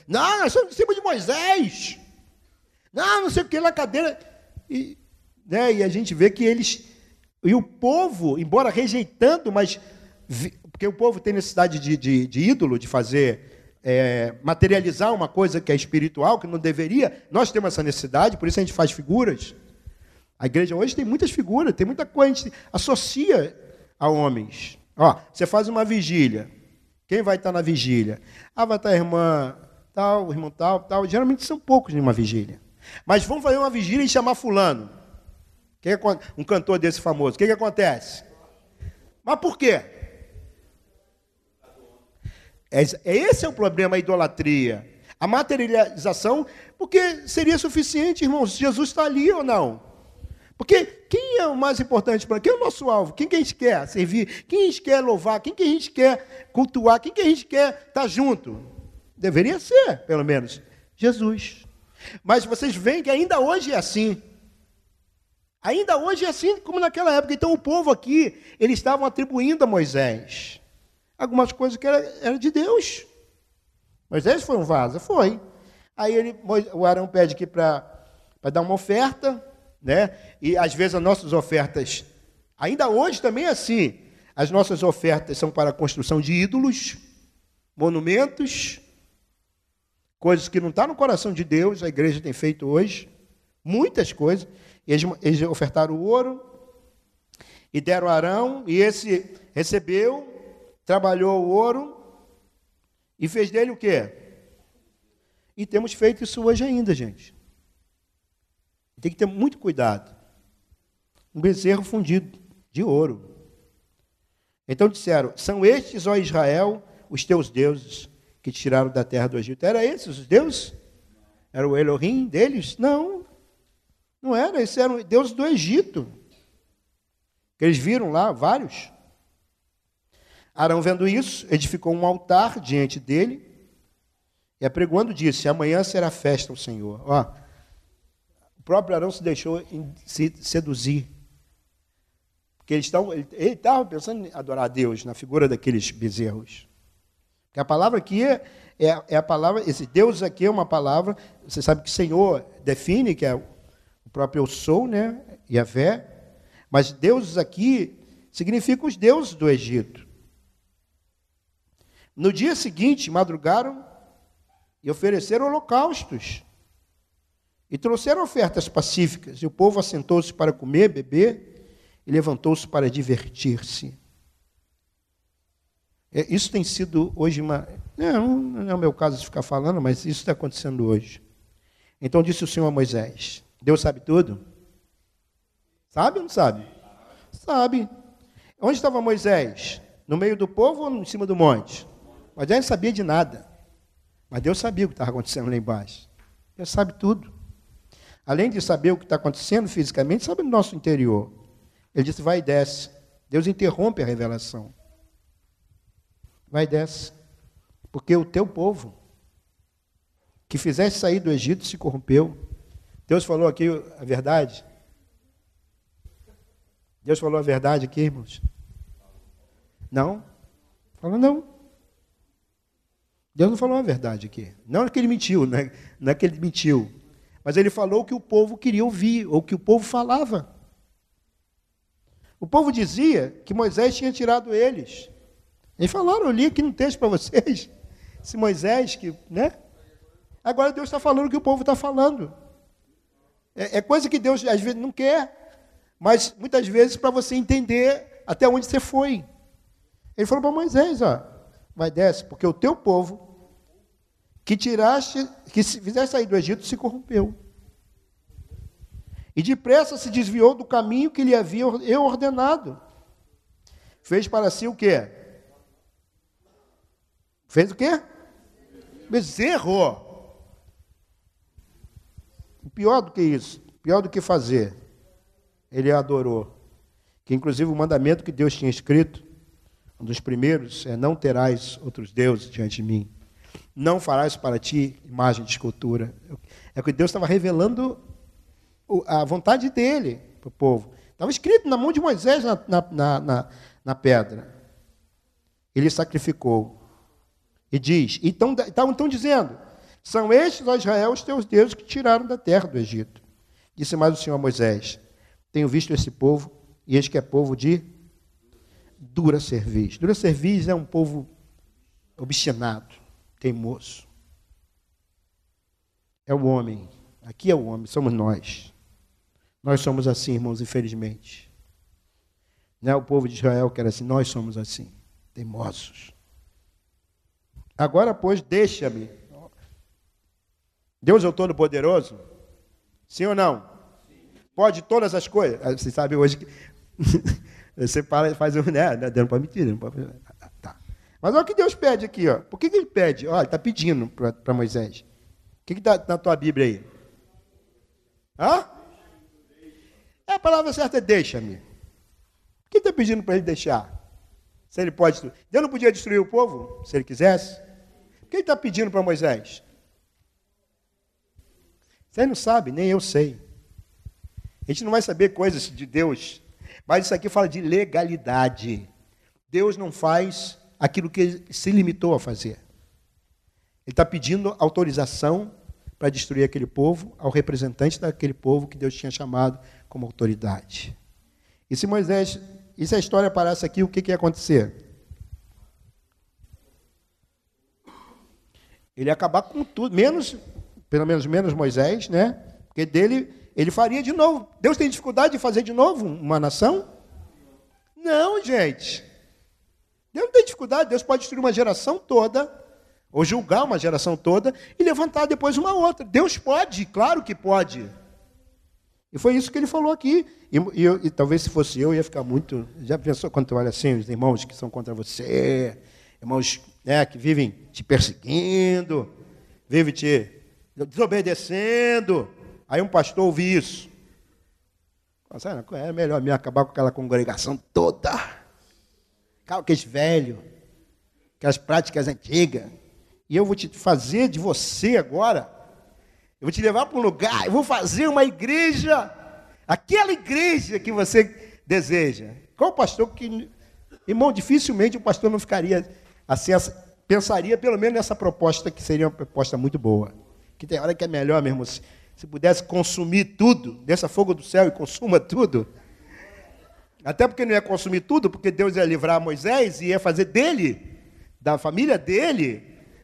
Não, nós somos discípulos de Moisés. Não, não sei o que na cadeira. E, né, e a gente vê que eles. E o povo, embora rejeitando, mas. Porque o povo tem necessidade de, de, de ídolo, de fazer. É, materializar uma coisa que é espiritual, que não deveria. Nós temos essa necessidade, por isso a gente faz figuras. A igreja hoje tem muitas figuras, tem muita coisa, a gente associa a homens. Ó, você faz uma vigília. Quem vai estar na vigília? Ah, vai estar a irmã tal, o irmão tal, tal. Geralmente são poucos em uma vigília. Mas vamos fazer uma vigília e chamar fulano. Um cantor desse famoso. O que, que acontece? Mas por quê? É, é, esse é o problema, a idolatria. A materialização, porque seria suficiente, irmãos, Jesus está ali ou não? Porque quem é o mais importante para quem é o nosso alvo? Quem que a gente quer servir? Quem a gente quer louvar? Quem que a gente quer cultuar? Quem que a gente quer estar junto? Deveria ser, pelo menos, Jesus. Mas vocês veem que ainda hoje é assim. Ainda hoje é assim como naquela época. Então o povo aqui, eles estavam atribuindo a Moisés algumas coisas que eram era de Deus. Moisés foi um vaso? Foi. Aí ele, o Arão pede aqui para dar uma oferta, né? E às vezes as nossas ofertas, ainda hoje também é assim, as nossas ofertas são para a construção de ídolos, monumentos, coisas que não estão tá no coração de Deus, a igreja tem feito hoje, Muitas coisas. Eles, eles ofertaram o ouro e deram a Arão, e esse recebeu, trabalhou o ouro e fez dele o quê? E temos feito isso hoje ainda, gente. Tem que ter muito cuidado. Um bezerro fundido de ouro. Então disseram: São estes, ó Israel, os teus deuses que tiraram da terra do Egito. Era esses os deuses? Era o Elohim deles? Não. Não era, esses eram deuses do Egito. Que eles viram lá, vários. Arão, vendo isso, edificou um altar diante dele e apregoando disse: Amanhã será festa ao Senhor. Ó, o próprio Arão se deixou se seduzir. Porque eles estão, ele estava pensando em adorar a Deus na figura daqueles bezerros. Porque a palavra aqui é, é, é, a palavra, esse Deus aqui é uma palavra, você sabe que Senhor define, que é o próprio eu sou, né? Fé. Mas deuses aqui significam os deuses do Egito. No dia seguinte, madrugaram e ofereceram holocaustos. E trouxeram ofertas pacíficas. E o povo assentou-se para comer, beber e levantou-se para divertir-se. É, isso tem sido hoje uma. Não, não é o meu caso de ficar falando, mas isso está acontecendo hoje. Então disse o Senhor a Moisés: Deus sabe tudo? Sabe ou não sabe? Sabe. Onde estava Moisés? No meio do povo ou em cima do monte? Moisés não sabia de nada. Mas Deus sabia o que estava acontecendo lá embaixo. Deus sabe tudo. Além de saber o que está acontecendo fisicamente, sabe no nosso interior. Ele disse: vai e desce. Deus interrompe a revelação. Vai desce. Porque o teu povo, que fizesse sair do Egito, se corrompeu. Deus falou aqui a verdade. Deus falou a verdade aqui, irmãos? Não? Falou não. Deus não falou a verdade aqui. Não é que ele mentiu, né? não é que ele mentiu. Mas ele falou o que o povo queria ouvir, ou que o povo falava. O povo dizia que Moisés tinha tirado eles. Eles falaram, eu li aqui no texto para vocês. Se Moisés, que, né? Agora Deus está falando o que o povo está falando. É, é coisa que Deus às vezes não quer, mas muitas vezes para você entender até onde você foi. Ele falou para Moisés, ó, vai desce, porque o teu povo que tiraste, que se fizeste sair do Egito, se corrompeu. E depressa se desviou do caminho que lhe havia eu ordenado. Fez para si o quê? Fez o quê? Bezerro. Pior do que isso, pior do que fazer, ele adorou. Que inclusive o mandamento que Deus tinha escrito, um dos primeiros, é não terás outros deuses diante de mim. Não farás para ti imagem de escultura. É que Deus estava revelando a vontade dele para o povo. Estava escrito na mão de Moisés na, na, na, na pedra. Ele sacrificou. E diz, então, estavam então dizendo, são estes, ó Israel, os teus deuses que tiraram da terra do Egito. Disse mais o Senhor a Moisés, tenho visto esse povo, e este que é povo de dura cerviz. Dura cerviz é um povo obstinado teimoso. É o homem. Aqui é o homem, somos nós. Nós somos assim, irmãos, infelizmente. Não é o povo de Israel que era assim, nós somos assim, teimosos. Agora, pois, deixa-me. Deus é o Todo-Poderoso? Sim ou não? Pode todas as coisas. Ah, você sabe hoje que. você fala, faz um. Né? Não pode mentir, não pode. Mas olha o que Deus pede aqui. Ó. Por que, que ele pede? Olha, ele está pedindo para Moisés. O que está na tua Bíblia aí? Hã? É a palavra certa é deixa-me. Por que está pedindo para ele deixar? Se ele pode. Deus não podia destruir o povo, se ele quisesse. Por que ele está pedindo para Moisés? Você não sabe, nem eu sei. A gente não vai saber coisas de Deus. Mas isso aqui fala de legalidade. Deus não faz aquilo que se limitou a fazer. Ele está pedindo autorização para destruir aquele povo ao representante daquele povo que Deus tinha chamado como autoridade. E se Moisés, e se a história aparece aqui, o que, que ia acontecer? Ele ia acabar com tudo, menos, pelo menos menos Moisés, né? Porque dele ele faria de novo. Deus tem dificuldade de fazer de novo uma nação? Não, gente. Deus não tem dificuldade, Deus pode destruir uma geração toda, ou julgar uma geração toda, e levantar depois uma outra. Deus pode, claro que pode. E foi isso que ele falou aqui. E, e, e talvez se fosse eu, ia ficar muito. Já pensou quando tu olha assim, os irmãos que são contra você, irmãos né, que vivem te perseguindo, vivem te desobedecendo. Aí um pastor ouve isso. É melhor me acabar com aquela congregação toda. Aqueles velhos, aquelas práticas antigas. E eu vou te fazer de você agora. Eu vou te levar para um lugar, eu vou fazer uma igreja. Aquela igreja que você deseja. Qual pastor que. Irmão, dificilmente o pastor não ficaria assim, pensaria pelo menos nessa proposta, que seria uma proposta muito boa. Que tem hora que é melhor mesmo. Se, se pudesse consumir tudo, desça fogo do céu e consuma tudo. Até porque não ia consumir tudo, porque Deus ia livrar Moisés e ia fazer dele, da família dele,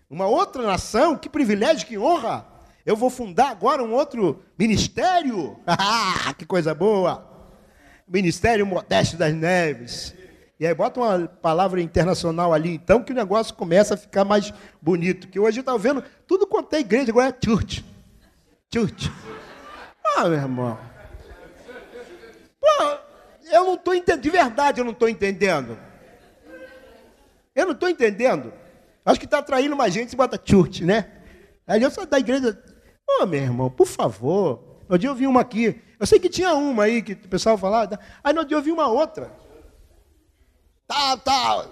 uma outra nação. Que privilégio, que honra! Eu vou fundar agora um outro ministério. Ah, que coisa boa! Ministério Modesto das Neves. E aí bota uma palavra internacional ali, então, que o negócio começa a ficar mais bonito. Que hoje está vendo tudo quanto é igreja, agora é church. Church. Ah, meu irmão. Pô, eu não estou entendendo, de verdade eu não estou entendendo. Eu não estou entendendo. Acho que está atraindo mais gente se bota church, né? Aí eu sou da igreja. Ô, oh, meu irmão, por favor. No dia eu vi uma aqui. Eu sei que tinha uma aí que o pessoal falava. Aí no dia eu vi uma outra. Tal, tal.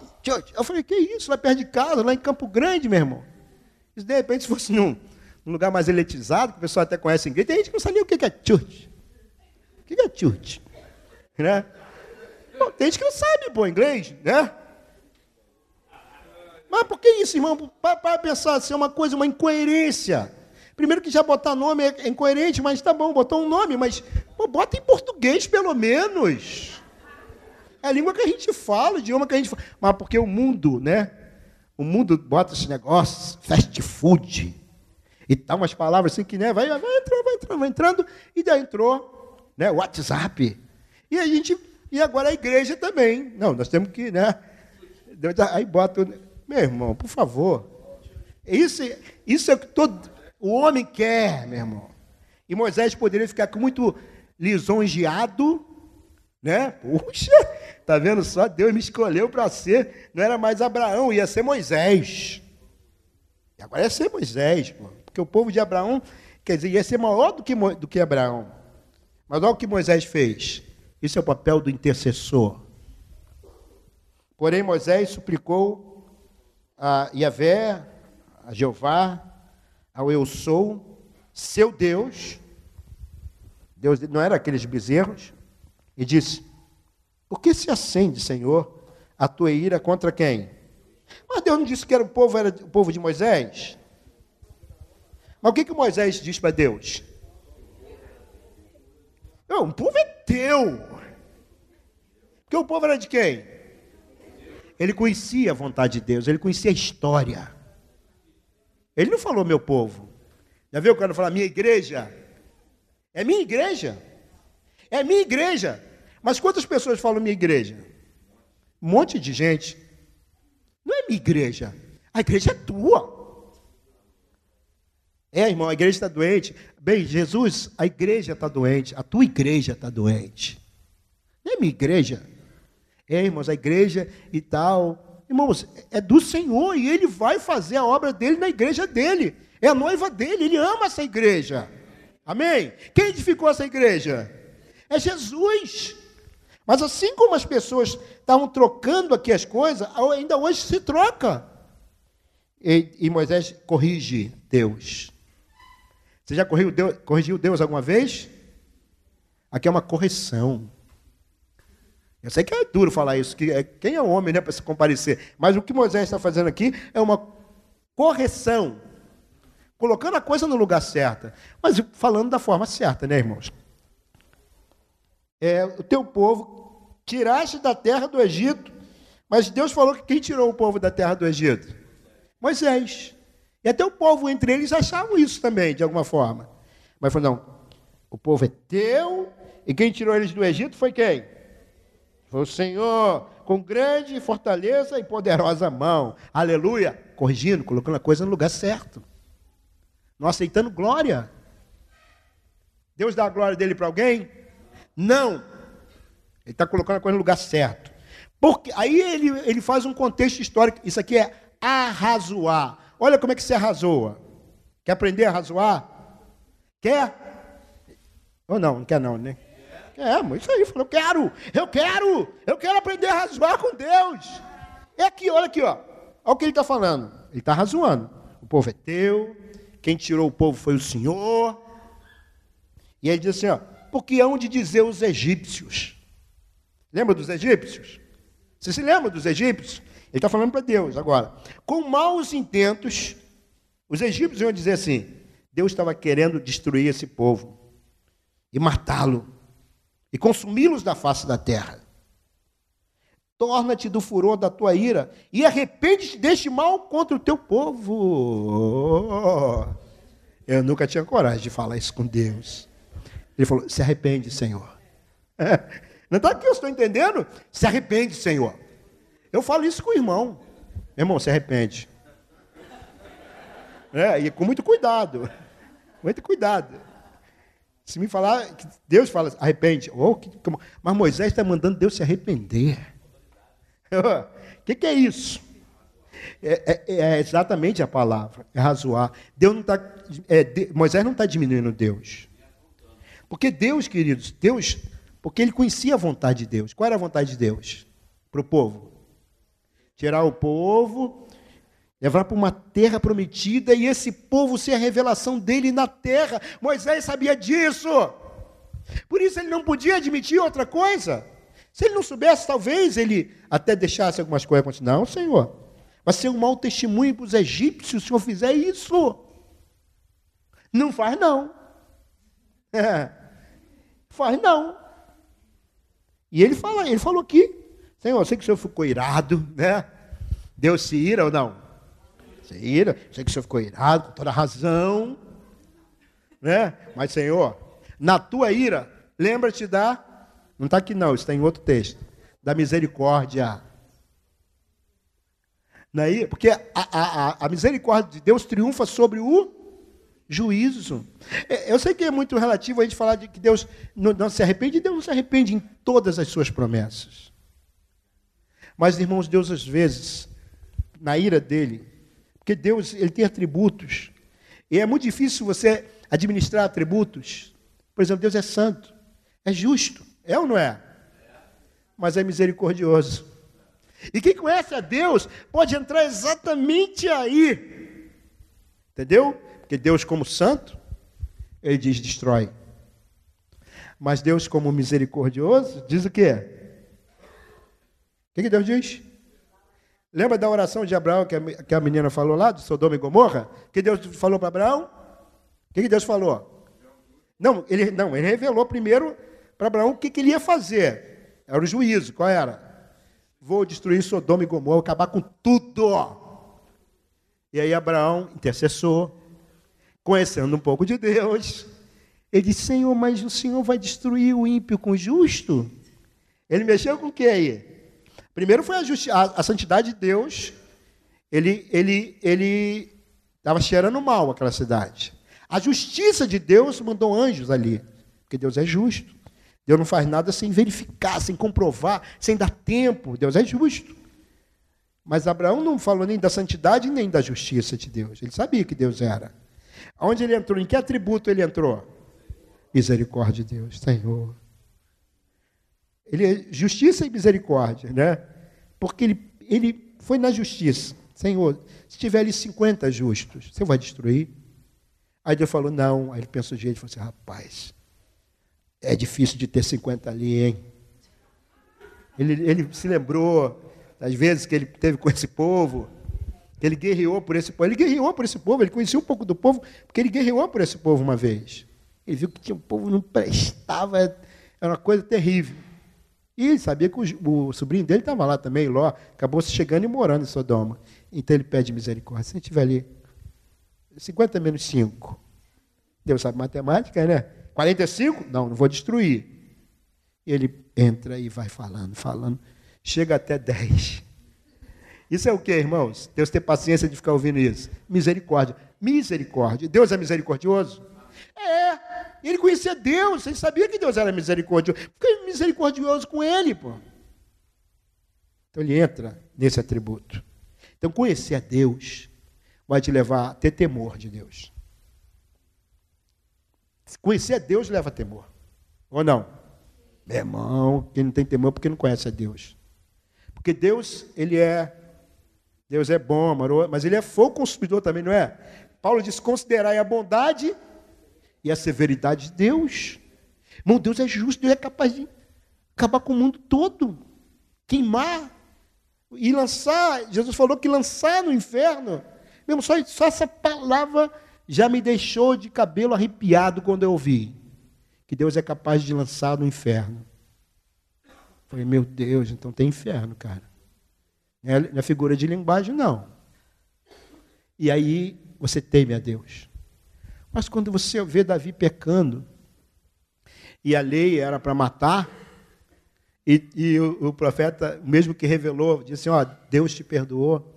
Eu falei, que isso? Lá perto de casa, lá em Campo Grande, meu irmão. De repente, se fosse num, num lugar mais elitizado, que o pessoal até conhece inglês, tem gente que não sabe nem o que é church. O que é church? Né? Bom, tem gente que não sabe, pô, inglês, né? Mas por que isso, irmão? Para pensar assim, é uma coisa, uma incoerência. Primeiro que já botar nome é incoerente, mas tá bom, botou um nome, mas pô, bota em português pelo menos. É a língua que a gente fala, o idioma que a gente fala. Mas porque o mundo, né? O mundo bota esse negócio, fast food, e tal, umas palavras assim que né, vai, vai entrando, vai entrando, vai entrando, e daí entrou né, WhatsApp. E a gente, e agora a igreja também. Não, nós temos que, né? Aí bota, meu irmão, por favor. Isso, isso é o que todo o homem quer, meu irmão. E Moisés poderia ficar muito lisonjeado, né? Puxa, tá vendo só? Deus me escolheu para ser, não era mais Abraão, ia ser Moisés. E agora ia ser Moisés, porque o povo de Abraão, quer dizer, ia ser maior do que, do que Abraão. Mas olha o que Moisés fez. Isso é o papel do intercessor. Porém, Moisés suplicou a Yahvé, a Jeová, ao eu sou, seu Deus, Deus não era aqueles bezerros, e disse: Por que se acende, Senhor, a tua ira contra quem? Mas Deus não disse que era o povo, era o povo de Moisés. Mas o que, que Moisés diz para Deus? Não, o povo é teu. Porque o povo era de quem? Ele conhecia a vontade de Deus, ele conhecia a história. Ele não falou meu povo. Já viu quando fala minha igreja? É minha igreja. É minha igreja. Mas quantas pessoas falam minha igreja? Um monte de gente. Não é minha igreja. A igreja é tua. É, irmão, a igreja está doente. Bem, Jesus, a igreja está doente. A tua igreja está doente. Não é minha igreja. É, irmãos, a igreja e tal. Irmãos, é do Senhor e Ele vai fazer a obra dele na igreja dele. É a noiva dele, Ele ama essa igreja. Amém? Quem edificou essa igreja? É Jesus. Mas assim como as pessoas estavam trocando aqui as coisas, ainda hoje se troca. E, e Moisés corrige Deus. Você já corrigiu Deus, corrigiu Deus alguma vez? Aqui é uma correção. Eu sei que é duro falar isso, que é, quem é homem né, para se comparecer. Mas o que Moisés está fazendo aqui é uma correção, colocando a coisa no lugar certo, mas falando da forma certa, né, irmãos? É, o teu povo tiraste da terra do Egito, mas Deus falou que quem tirou o povo da terra do Egito? Moisés. E até o povo entre eles achavam isso também, de alguma forma. Mas falou, não, O povo é teu, e quem tirou eles do Egito foi quem? Foi o Senhor, com grande fortaleza e poderosa mão. Aleluia! Corrigindo, colocando a coisa no lugar certo. Não aceitando glória. Deus dá a glória dele para alguém? Não. Ele está colocando a coisa no lugar certo. Porque aí ele, ele faz um contexto histórico. Isso aqui é arrazoar. Olha como é que se arrazoa. Quer aprender a arrazoar? Quer? Ou não? Não quer não, né? Quer, mas isso aí, falou, eu quero, eu quero, eu quero aprender a razoar com Deus. É aqui, olha aqui, ó. Olha o que ele está falando. Ele está razoando. O povo é teu, quem tirou o povo foi o Senhor. E ele diz assim, ó, porque hão de dizer os egípcios. Lembra dos egípcios? Você se lembra dos egípcios? Ele está falando para Deus agora. Com maus intentos, os egípcios iam dizer assim: Deus estava querendo destruir esse povo e matá-lo e consumi-los da face da terra. Torna-te do furor da tua ira e arrepende-te deste mal contra o teu povo. Eu nunca tinha coragem de falar isso com Deus. Ele falou: se arrepende, Senhor. Não está aqui, eu estou entendendo? Se arrepende, Senhor. Eu falo isso com o irmão. Irmão, se arrepende. É, e com muito cuidado. Muito cuidado. Se me falar, Deus fala, arrepende. Oh, que, mas Moisés está mandando Deus se arrepender. O que, que, é isso? É, é, é, exatamente a palavra, é razoar. Deus não tá, é, de, Moisés não está diminuindo Deus. Porque Deus, queridos, Deus, porque ele conhecia a vontade de Deus. Qual era a vontade de Deus para o povo? Tirar o povo, levar para uma terra prometida e esse povo ser a revelação dele na terra. Moisés sabia disso. Por isso ele não podia admitir outra coisa. Se ele não soubesse, talvez ele até deixasse algumas coisas. Não, Senhor, vai ser um mau testemunho para os egípcios se o Senhor fizer isso. Não faz não. É. Faz não. E ele fala, ele falou aqui, Senhor, eu sei que o Senhor ficou irado, né? Deus se ira ou não? Se ira, sei que o Senhor ficou irado, com toda razão, né? Mas, Senhor, na tua ira, lembra-te da, não está aqui não, está em outro texto, da misericórdia. Na ira, porque a, a, a misericórdia de Deus triunfa sobre o juízo. É, eu sei que é muito relativo a gente falar de que Deus não, se arrepende, Deus não se arrepende em todas as suas promessas. Mas, irmãos, Deus às vezes, na ira dele, porque Deus ele tem atributos, e é muito difícil você administrar atributos. Por exemplo, Deus é santo, é justo, é ou não é? Mas é misericordioso. E quem conhece a Deus pode entrar exatamente aí. Entendeu? Porque Deus, como santo, ele diz destrói. Mas Deus, como misericordioso, diz o quê? O que, Deus diz? Lembra da oração de Abraão que a, que a menina falou lá, de Sodoma e Gomorra? que Deus falou para Abraão? O que, Deus falou? Não, ele, não, ele revelou primeiro para Abraão o que, que ele ia fazer. Era o juízo, qual era? Vou destruir Sodoma e Gomorra, acabar com tudo. E aí Abraão, intercessor, conhecendo um pouco de Deus, ele disse: Senhor, mas o Senhor vai destruir o ímpio com o justo? Ele mexeu com o que aí? Primeiro foi a, a, a santidade de Deus, ele ele ele estava cheirando mal aquela cidade. A justiça de Deus mandou anjos ali, porque Deus é justo. Deus não faz nada sem verificar, sem comprovar, sem dar tempo. Deus é justo. Mas Abraão não falou nem da santidade nem da justiça de Deus. Ele sabia que Deus era. Onde ele entrou? Em que atributo ele entrou? Misericórdia de Deus, Senhor. Ele é justiça e misericórdia, né? Porque ele, ele foi na justiça. Senhor, se tiver ali 50 justos, você vai destruir? Aí Deus falou, não. Aí ele pensou de jeito e falou assim, rapaz, é difícil de ter 50 ali, hein? Ele, ele se lembrou das vezes que ele teve com esse povo, ele guerreou por esse povo. Ele guerreou por esse povo, ele conhecia um pouco do povo, porque ele guerreou por esse povo uma vez. Ele viu que tinha um povo não prestava, era uma coisa terrível. E sabia que o, o sobrinho dele estava lá também, Ló, acabou se chegando e morando em Sodoma. Então ele pede misericórdia. Se tiver ali 50 menos 5, Deus sabe matemática, né? 45? Não, não vou destruir. Ele entra e vai falando, falando. Chega até 10. Isso é o que, irmãos? Deus ter paciência de ficar ouvindo isso. Misericórdia. Misericórdia. Deus é misericordioso? É. Ele conhecia Deus, ele sabia que Deus era misericordioso. Fica misericordioso com ele, pô. Então ele entra nesse atributo. Então conhecer a Deus vai te levar a ter temor de Deus. Conhecer a Deus leva a temor. Ou não? Meu irmão, quem não tem temor é porque não conhece a Deus. Porque Deus, ele é Deus é bom, amoroso, mas ele é fogo consumidor também, não é? Paulo diz: considerai a bondade e a severidade de Deus. Irmão, Deus é justo, Deus é capaz de acabar com o mundo todo, queimar e lançar. Jesus falou que lançar no inferno. Mesmo só, só essa palavra já me deixou de cabelo arrepiado quando eu ouvi que Deus é capaz de lançar no inferno. Falei, meu Deus, então tem inferno, cara. Não é, é figura de linguagem, não. E aí você teme a Deus. Mas quando você vê Davi pecando, e a lei era para matar, e, e o, o, profeta, mesmo que revelou, disse Ó, Deus te perdoou.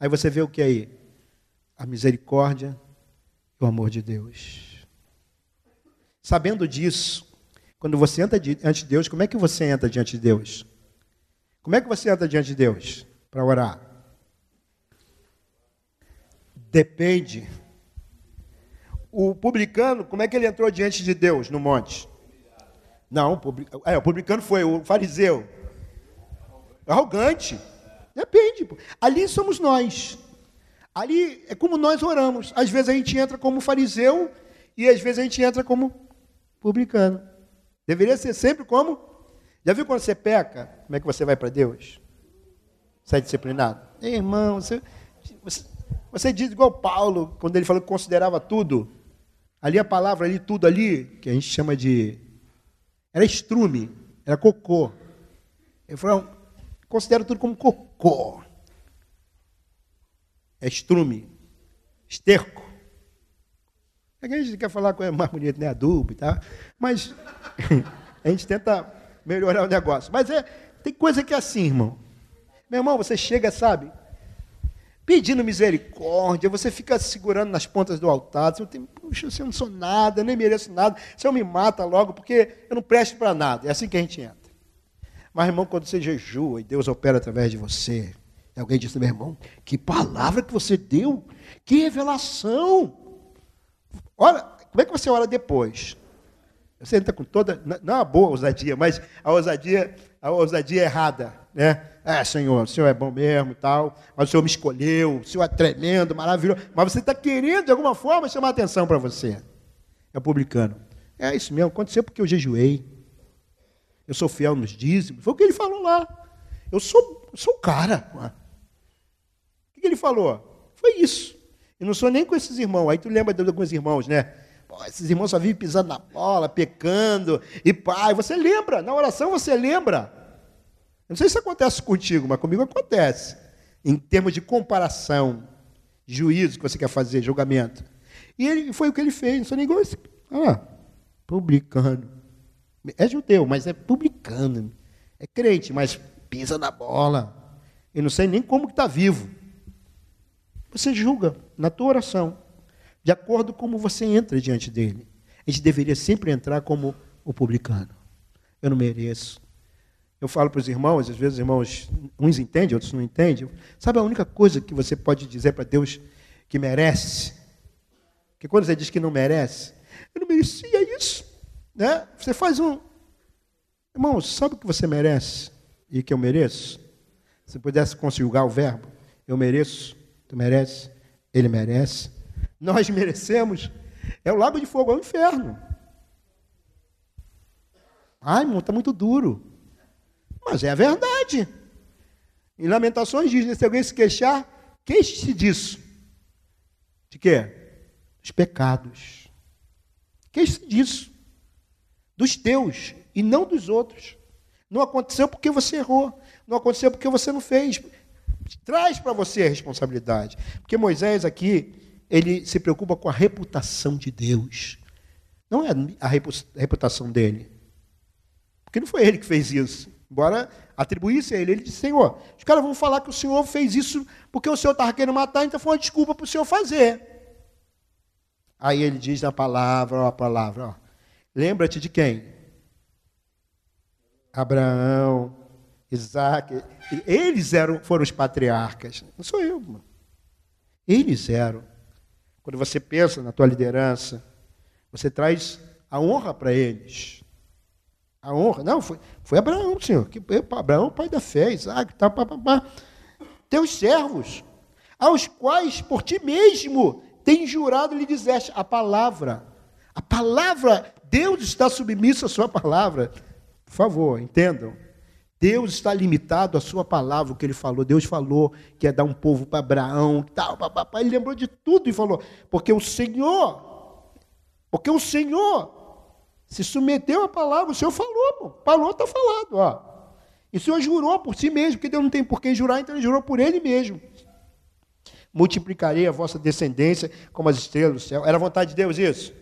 Aí você vê o que aí? A misericórdia e o amor de Deus. Sabendo disso, quando você entra diante de Deus, como é que você entra diante de Deus? Como é que você entra diante de Deus para orar? Depende o publicano, como é que ele entrou diante de Deus no monte? Não, é, o publicano foi o fariseu. Arrogante. Depende. Ali somos nós. Ali é como nós oramos. Às vezes a gente entra como fariseu e às vezes a gente entra como publicano. Deveria ser sempre como. Já viu quando você peca? Como é que você vai para Deus? Sai disciplinado? Ei, irmão, você, você, você diz igual Paulo, quando ele falou que considerava tudo Ali a palavra ali, tudo ali, que a gente chama de. Era estrume, era cocô. Ele falou, considero tudo como cocô. É estrume, esterco. É que a gente quer falar com é mais bonito, né? Adubo e tal. Mas a gente tenta melhorar o negócio. Mas é, tem coisa que é assim, irmão. Meu irmão, você chega, sabe? pedindo misericórdia, você fica segurando nas pontas do altar, você tem, puxa, eu não sou nada, eu nem mereço nada, Senhor me mata logo, porque eu não presto para nada. É assim que a gente entra. Mas, irmão, quando você jejua e Deus opera através de você, alguém diz, meu irmão, que palavra que você deu, que revelação. Olha, como é que você ora depois? Você entra com toda, não a boa ousadia, mas a ousadia, a ousadia errada, né? É, Senhor, o Senhor é bom mesmo e tal, mas o Senhor me escolheu, o Senhor é tremendo, maravilhoso. Mas você está querendo, de alguma forma, chamar atenção para você. É publicano. É isso mesmo, aconteceu porque eu jejuei. Eu sou fiel nos dízimos. Foi o que ele falou lá. Eu sou, sou cara. O que ele falou? Foi isso. Eu não sou nem com esses irmãos. Aí tu lembra de alguns irmãos, né? Pô, esses irmãos só vivem pisando na bola, pecando, e pai, você lembra, na oração você lembra. Não sei se acontece contigo, mas comigo acontece. Em termos de comparação, juízo que você quer fazer, julgamento. E ele, foi o que ele fez, não sou nem igual esse. Ah, publicano. É judeu, mas é publicano. É crente, mas pisa na bola. Eu não sei nem como que está vivo. Você julga na tua oração, de acordo com como você entra diante dele. A gente deveria sempre entrar como o publicano. Eu não mereço. Eu falo para os irmãos, às vezes os irmãos, uns entendem, outros não entendem. Sabe a única coisa que você pode dizer para Deus que merece? Que quando você diz que não merece, eu não merecia isso. Né? Você faz um. Irmãos, sabe o que você merece e que eu mereço? Se pudesse conjugar o verbo, eu mereço, tu merece, ele merece, nós merecemos, é o lago de fogo, é o inferno. Ai, irmão, está muito duro. Mas é a verdade. Em Lamentações diz, se alguém se queixar, queixe-se disso. De quê? Dos pecados. Queixe-se disso. Dos teus e não dos outros. Não aconteceu porque você errou. Não aconteceu porque você não fez. Traz para você a responsabilidade. Porque Moisés aqui, ele se preocupa com a reputação de Deus. Não é a reputação dele. Porque não foi ele que fez isso. Embora atribuísse a ele, ele disse: Senhor, os caras vão falar que o Senhor fez isso porque o Senhor estava querendo matar, então foi uma desculpa para o Senhor fazer. Aí ele diz na palavra, ó, a palavra, ó, lembra-te de quem? Abraão, Isaac. Eles eram, foram os patriarcas. Não sou eu, mano. Eles eram. Quando você pensa na tua liderança, você traz a honra para eles. A honra. Não, foi, foi Abraão, Senhor. Que, Abraão, pai da fé, Isaac, tá, pá, pá, pá. Teus servos, aos quais por ti mesmo tem jurado lhe disseste a palavra. A palavra, Deus está submisso à sua palavra. Por favor, entendam. Deus está limitado à sua palavra, o que ele falou. Deus falou que ia dar um povo para Abraão, tal, papapá. Ele lembrou de tudo e falou: porque o Senhor, porque o Senhor se submeteu à palavra, o Senhor falou, pô. falou, está falado, ó. E o Senhor jurou por si mesmo, porque Deus não tem por quem jurar, então ele jurou por ele mesmo. Multiplicarei a vossa descendência como as estrelas do céu. Era vontade de Deus isso?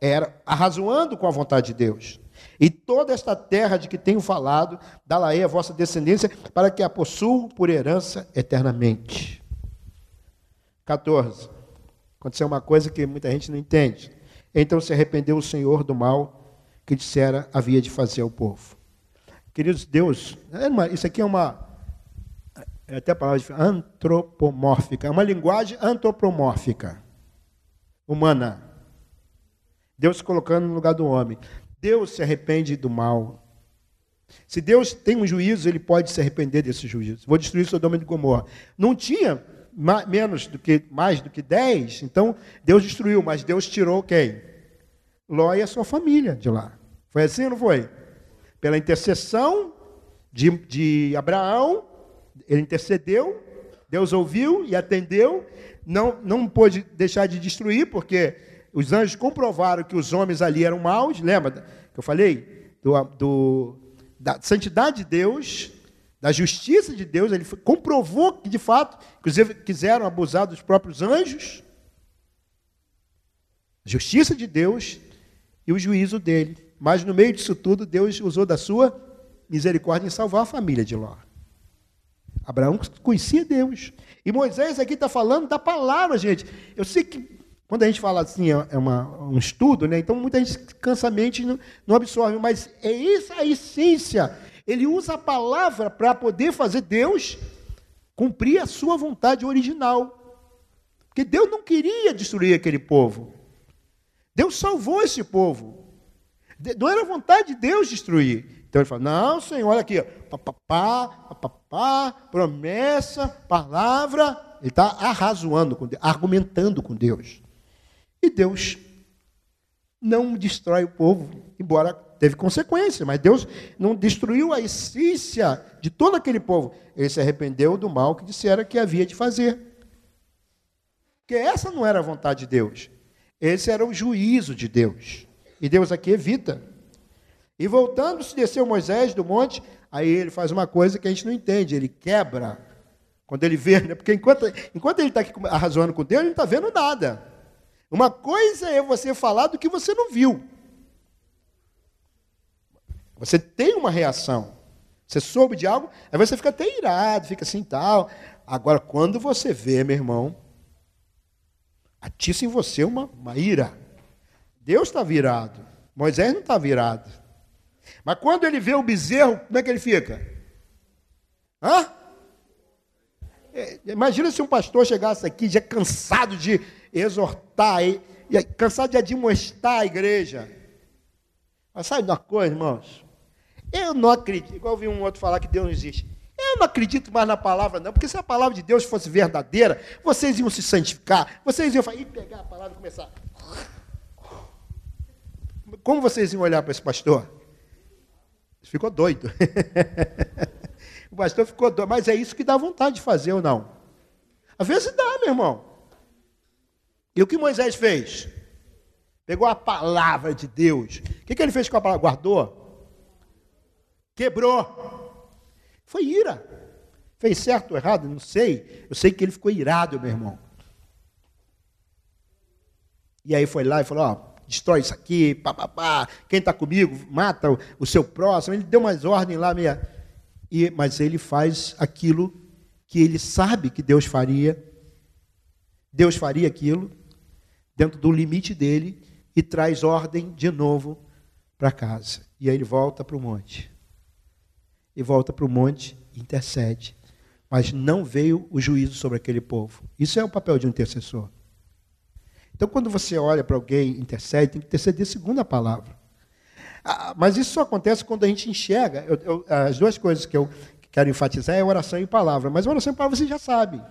Era arrazoando com a vontade de Deus. E toda esta terra de que tenho falado, dá-la-ei a vossa descendência, para que a possuam por herança eternamente. 14. Aconteceu uma coisa que muita gente não entende. Então se arrependeu o Senhor do mal que dissera havia de fazer ao povo. Queridos, Deus, é isso aqui é uma. É até a palavra antropomórfica, é uma linguagem antropomórfica, humana. Deus se colocando no lugar do homem. Deus se arrepende do mal. Se Deus tem um juízo, ele pode se arrepender desse juízo. Vou destruir Sodoma e Gomorra. Não tinha menos do que mais do que dez, então Deus destruiu, mas Deus tirou quem? Ló e a sua família de lá. Foi assim ou não foi? Pela intercessão de, de Abraão, ele intercedeu, Deus ouviu e atendeu, não, não pôde deixar de destruir, porque os anjos comprovaram que os homens ali eram maus, lembra que eu falei? Do, do, da santidade de Deus, da justiça de Deus, ele comprovou que de fato, quiseram abusar dos próprios anjos. Justiça de Deus e o juízo dele. Mas no meio disso tudo, Deus usou da sua misericórdia em salvar a família de Ló. Abraão conhecia Deus. E Moisés aqui está falando da palavra, gente. Eu sei que quando a gente fala assim, é, é uma, um estudo, né? então muita gente cansa a mente e não, não absorve, mas é isso a essência. Ele usa a palavra para poder fazer Deus cumprir a sua vontade original. Porque Deus não queria destruir aquele povo. Deus salvou esse povo. Não era vontade de Deus destruir. Então ele fala: Não, Senhor, olha aqui, papapá, papapá, promessa, palavra. Ele está arrazoando com Deus, argumentando com Deus. E Deus não destrói o povo, embora teve consequência, mas Deus não destruiu a essência de todo aquele povo. Ele se arrependeu do mal que dissera que havia de fazer. Porque essa não era a vontade de Deus. Esse era o juízo de Deus. E Deus aqui evita. E voltando-se, desceu Moisés do monte, aí ele faz uma coisa que a gente não entende, ele quebra. Quando ele vê, né? porque enquanto, enquanto ele está aqui arrazoando com Deus, ele não está vendo nada. Uma coisa é você falar do que você não viu. Você tem uma reação. Você soube de algo, aí você fica até irado, fica assim tal. Agora, quando você vê, meu irmão, atiça em você uma, uma ira. Deus está virado. Moisés não está virado. Mas quando ele vê o bezerro, como é que ele fica? Hã? É, imagina se um pastor chegasse aqui já cansado de exortar, e, cansado de admoestar a igreja. Mas sabe uma coisa, irmãos? Eu não acredito, igual eu vi um outro falar que Deus não existe. Eu não acredito mais na palavra, não, porque se a palavra de Deus fosse verdadeira, vocês iam se santificar, vocês iam falar, pegar a palavra e começar. Como vocês iam olhar para esse pastor? Ficou doido. o pastor ficou doido, mas é isso que dá vontade de fazer ou não? Às vezes dá, meu irmão. E o que Moisés fez? Pegou a palavra de Deus. O que, que ele fez com a palavra? Guardou? Quebrou. Foi ira. Fez certo ou errado? Não sei. Eu sei que ele ficou irado, meu irmão. E aí foi lá e falou: Ó, destrói isso aqui, papapá, quem está comigo, mata o, o, seu próximo. Ele deu umas ordens lá, meia. E, mas ele faz aquilo que ele sabe que Deus faria. Deus faria aquilo dentro do limite dele e traz ordem de novo para casa. E aí ele volta para o monte. E volta para o monte, intercede. Mas não veio o juízo sobre aquele povo. Isso é o papel de um intercessor. Então, quando você olha para alguém, intercede, tem que interceder segundo a palavra. Ah, mas isso só acontece quando a gente enxerga. Eu, eu, as duas coisas que eu quero enfatizar é oração e palavra. Mas oração e palavra você já sabe.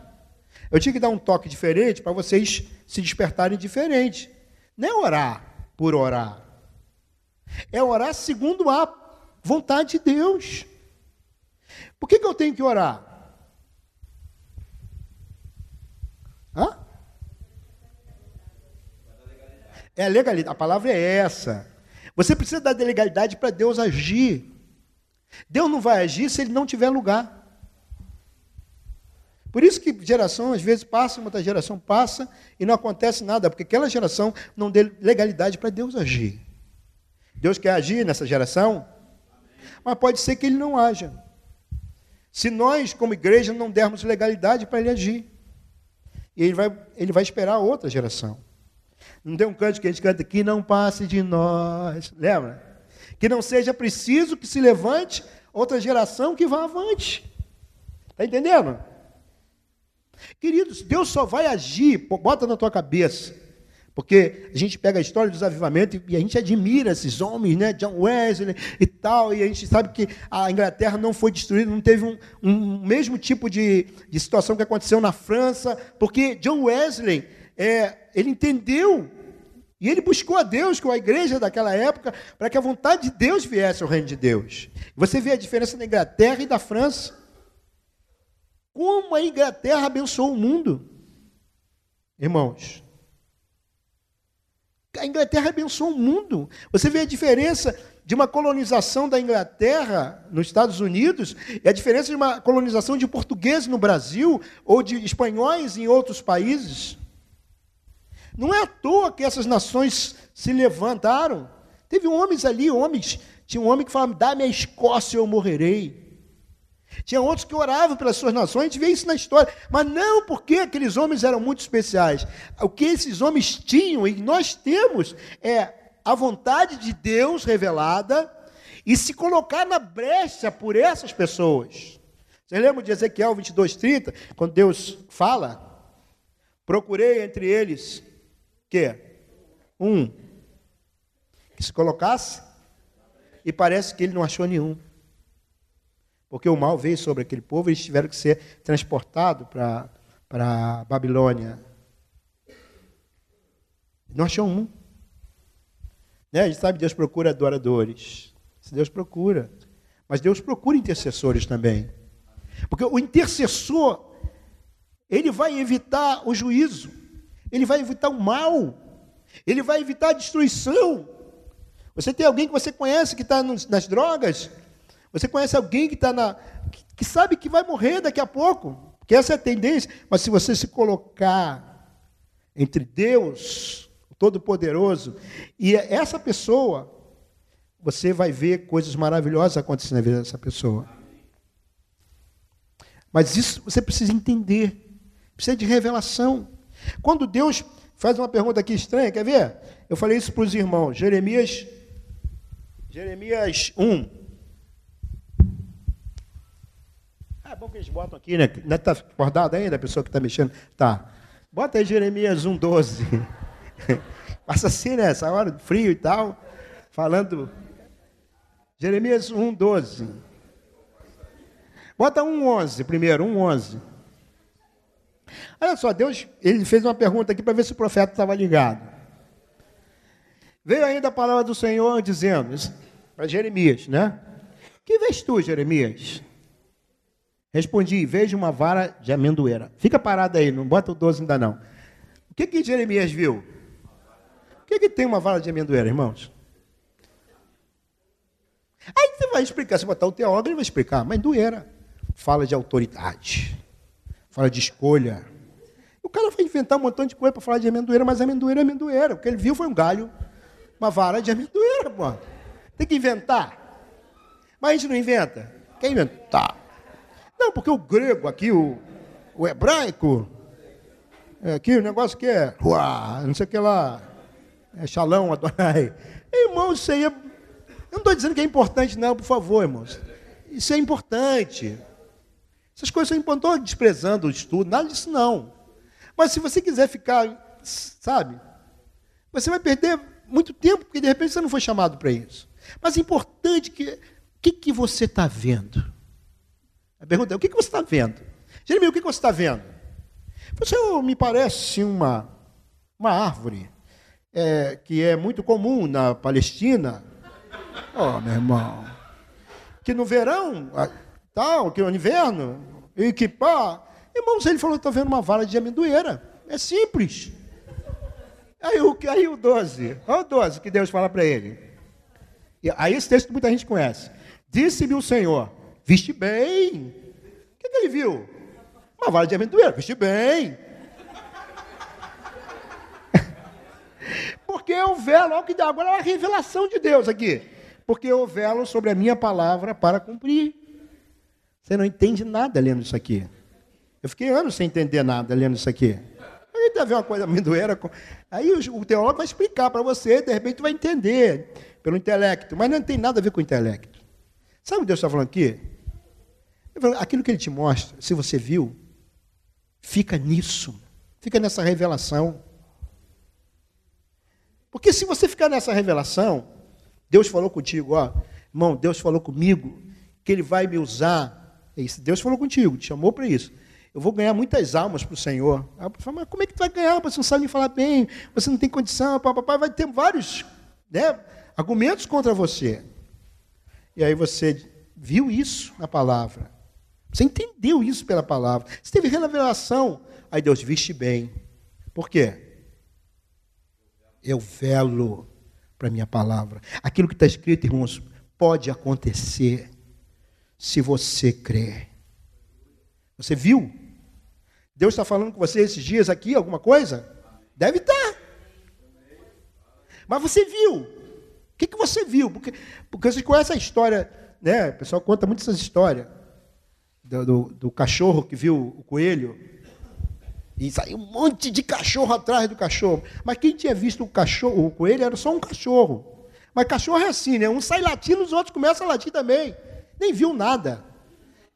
Eu tinha que dar um toque diferente para vocês se despertarem diferente. Não é orar por orar. É orar segundo a vontade de Deus. Por que, que eu tenho que orar? Hã? É a legalidade. A palavra é essa. Você precisa dar legalidade para Deus agir. Deus não vai agir se ele não tiver lugar. Por isso que geração às vezes passa, outra geração passa e não acontece nada, porque aquela geração não deu legalidade para Deus agir. Deus quer agir nessa geração, mas pode ser que ele não haja. Se nós, como igreja, não dermos legalidade para ele agir. E ele vai, ele vai esperar outra geração. Não tem um canto que a gente canta, que não passe de nós. Lembra? Que não seja preciso que se levante outra geração que vá avante. Está entendendo? Queridos, Deus só vai agir, bota na tua cabeça. Porque a gente pega a história dos avivamentos e a gente admira esses homens, né? John Wesley e tal, e a gente sabe que a Inglaterra não foi destruída, não teve um, um mesmo tipo de, de situação que aconteceu na França, porque John Wesley, é, ele entendeu e ele buscou a Deus com a igreja daquela época para que a vontade de Deus viesse ao reino de Deus. Você vê a diferença da Inglaterra e da França. Como a Inglaterra abençoou o mundo. Irmãos, a Inglaterra abençoou o mundo. Você vê a diferença de uma colonização da Inglaterra nos Estados Unidos e a diferença de uma colonização de portugueses no Brasil ou de espanhóis em outros países. Não é à toa que essas nações se levantaram. Teve homens ali, homens, tinha um homem que falava: "Dá-me a Escócia, eu morrerei". Tinha outros que oravam pelas suas nações, a gente vê isso na história, mas não porque aqueles homens eram muito especiais. O que esses homens tinham e nós temos é a vontade de Deus revelada e se colocar na brecha por essas pessoas. Vocês lembram de Ezequiel 22, 30, quando Deus fala? Procurei entre eles, que? Um, que se colocasse, e parece que ele não achou nenhum. Porque o mal veio sobre aquele povo e eles tiveram que ser transportados para a Babilônia. Não achou um. Né? A gente sabe que Deus procura adoradores. Deus procura. Mas Deus procura intercessores também. Porque o intercessor, ele vai evitar o juízo, ele vai evitar o mal, ele vai evitar a destruição. Você tem alguém que você conhece que está nas drogas, você conhece alguém que está na. Que, sabe que vai morrer daqui a pouco. Que essa é a tendência. Mas se você se colocar entre Deus, o Todo-Poderoso, e essa pessoa, você vai ver coisas maravilhosas acontecendo na vida dessa pessoa. Mas isso você precisa entender. Precisa de revelação. Quando Deus faz uma pergunta aqui estranha, quer ver? Eu falei isso para os irmãos. Jeremias, Jeremias 1. É bom que eles botam aqui, né? Está acordado ainda a pessoa que está mexendo? Tá. Bota aí Jeremias 1,12. Passa assim, né? Essa hora, frio e tal. Falando. Jeremias 1,12. Bota 1,11 primeiro, 1,11. Olha só, Deus, ele fez uma pergunta aqui para ver se o profeta estava ligado. Veio ainda a palavra do Senhor dizendo, para Jeremias, né? Que vês tu, Jeremias? Respondi, vejo uma vara de amendoeira. Fica parado aí, não bota o 12 ainda não. O que que Jeremias viu? O que que tem uma vara de amendoeira, irmãos? Aí você vai explicar, se botar o teólogo, ele vai explicar. Amendoeira fala de autoridade, fala de escolha. O cara vai inventar um montão de coisa para falar de amendoeira, mas amendoeira é amendoeira. O que ele viu foi um galho Uma vara de amendoeira, pô. Tem que inventar. Mas a gente não inventa. Quer inventar? Não, porque o grego aqui, o, o hebraico, é, aqui o negócio que é, uá, não sei o que lá, é Shalom, Adonai. Irmãos, isso aí é, eu não estou dizendo que é importante, não, por favor, irmãos. Isso é importante. Essas coisas são importantes. Não estou desprezando o estudo, nada disso não. Mas se você quiser ficar, sabe, você vai perder muito tempo, porque de repente você não foi chamado para isso. Mas é importante que. O que, que você está vendo? A pergunta é: o que, que você está vendo? Jeremias, o que, que você está vendo? Você me parece uma, uma árvore é, que é muito comum na Palestina. Oh, meu irmão. Que no verão, tal, que no inverno, e que pá. Irmãos, ele falou: estou vendo uma vara de amendoeira. É simples. Aí o, aí o 12, olha o 12 que Deus fala para ele. Aí esse texto muita gente conhece. Disse-me o Senhor, viste bem. O que, que ele viu? Uma vara de amendoeira, viste bem. Porque eu velo, olha o que dá agora é a revelação de Deus aqui. Porque eu velo sobre a minha palavra para cumprir. Você não entende nada lendo isso aqui. Eu fiquei anos sem entender nada lendo isso aqui. Aí deve uma coisa amendoeira. Aí o teólogo vai explicar para você, de repente vai entender pelo intelecto, mas não tem nada a ver com o intelecto. Sabe o que Deus está falando aqui? Aquilo que ele te mostra, se você viu, fica nisso, fica nessa revelação. Porque se você ficar nessa revelação, Deus falou contigo, ó, irmão, Deus falou comigo que Ele vai me usar. É Deus falou contigo, te chamou para isso. Eu vou ganhar muitas almas para o Senhor. Mas como é que tu vai ganhar? Você não sabe nem falar bem, você não tem condição, papai vai ter vários né, argumentos contra você. E aí você viu isso na palavra. Você entendeu isso pela palavra. Você teve revelação. Aí Deus viste bem. Por quê? Eu velo para a minha palavra. Aquilo que está escrito, irmãos, pode acontecer se você crer. Você viu? Deus está falando com você esses dias aqui, alguma coisa? Deve estar. Tá. Mas você viu? O que, que você viu? Porque, porque vocês conhecem a história, né? O pessoal conta muito essas histórias do, do, do cachorro que viu o coelho. E saiu um monte de cachorro atrás do cachorro. Mas quem tinha visto o cachorro, o coelho, era só um cachorro. Mas cachorro é assim, né? Um sai latindo, os outros começam a latir também. Nem viu nada.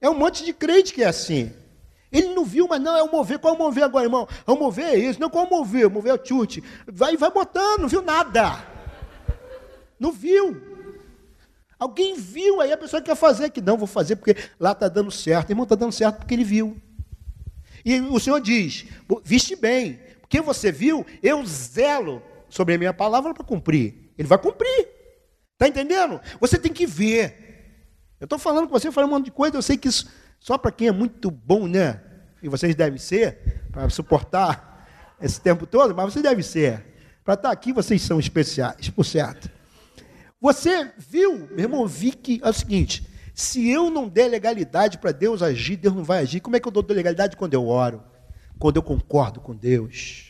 É um monte de crente que é assim. Ele não viu, mas não, é o mover. Qual é o mover agora, irmão? É o mover é isso. Não, qual é o mover? O mover é o chute. Vai, vai botando, não viu nada. Não viu. Alguém viu, aí a pessoa quer fazer, que não, vou fazer porque lá está dando certo. Irmão, está dando certo porque ele viu. E o Senhor diz: viste bem, porque você viu, eu zelo sobre a minha palavra para cumprir. Ele vai cumprir. Está entendendo? Você tem que ver. Eu estou falando com você, falando um monte de coisa, eu sei que isso só para quem é muito bom, né? E vocês devem ser, para suportar esse tempo todo, mas vocês devem ser. Para estar aqui, vocês são especiais, por certo. Você viu, meu irmão, vi que é o seguinte: se eu não der legalidade para Deus agir, Deus não vai agir. Como é que eu dou legalidade quando eu oro? Quando eu concordo com Deus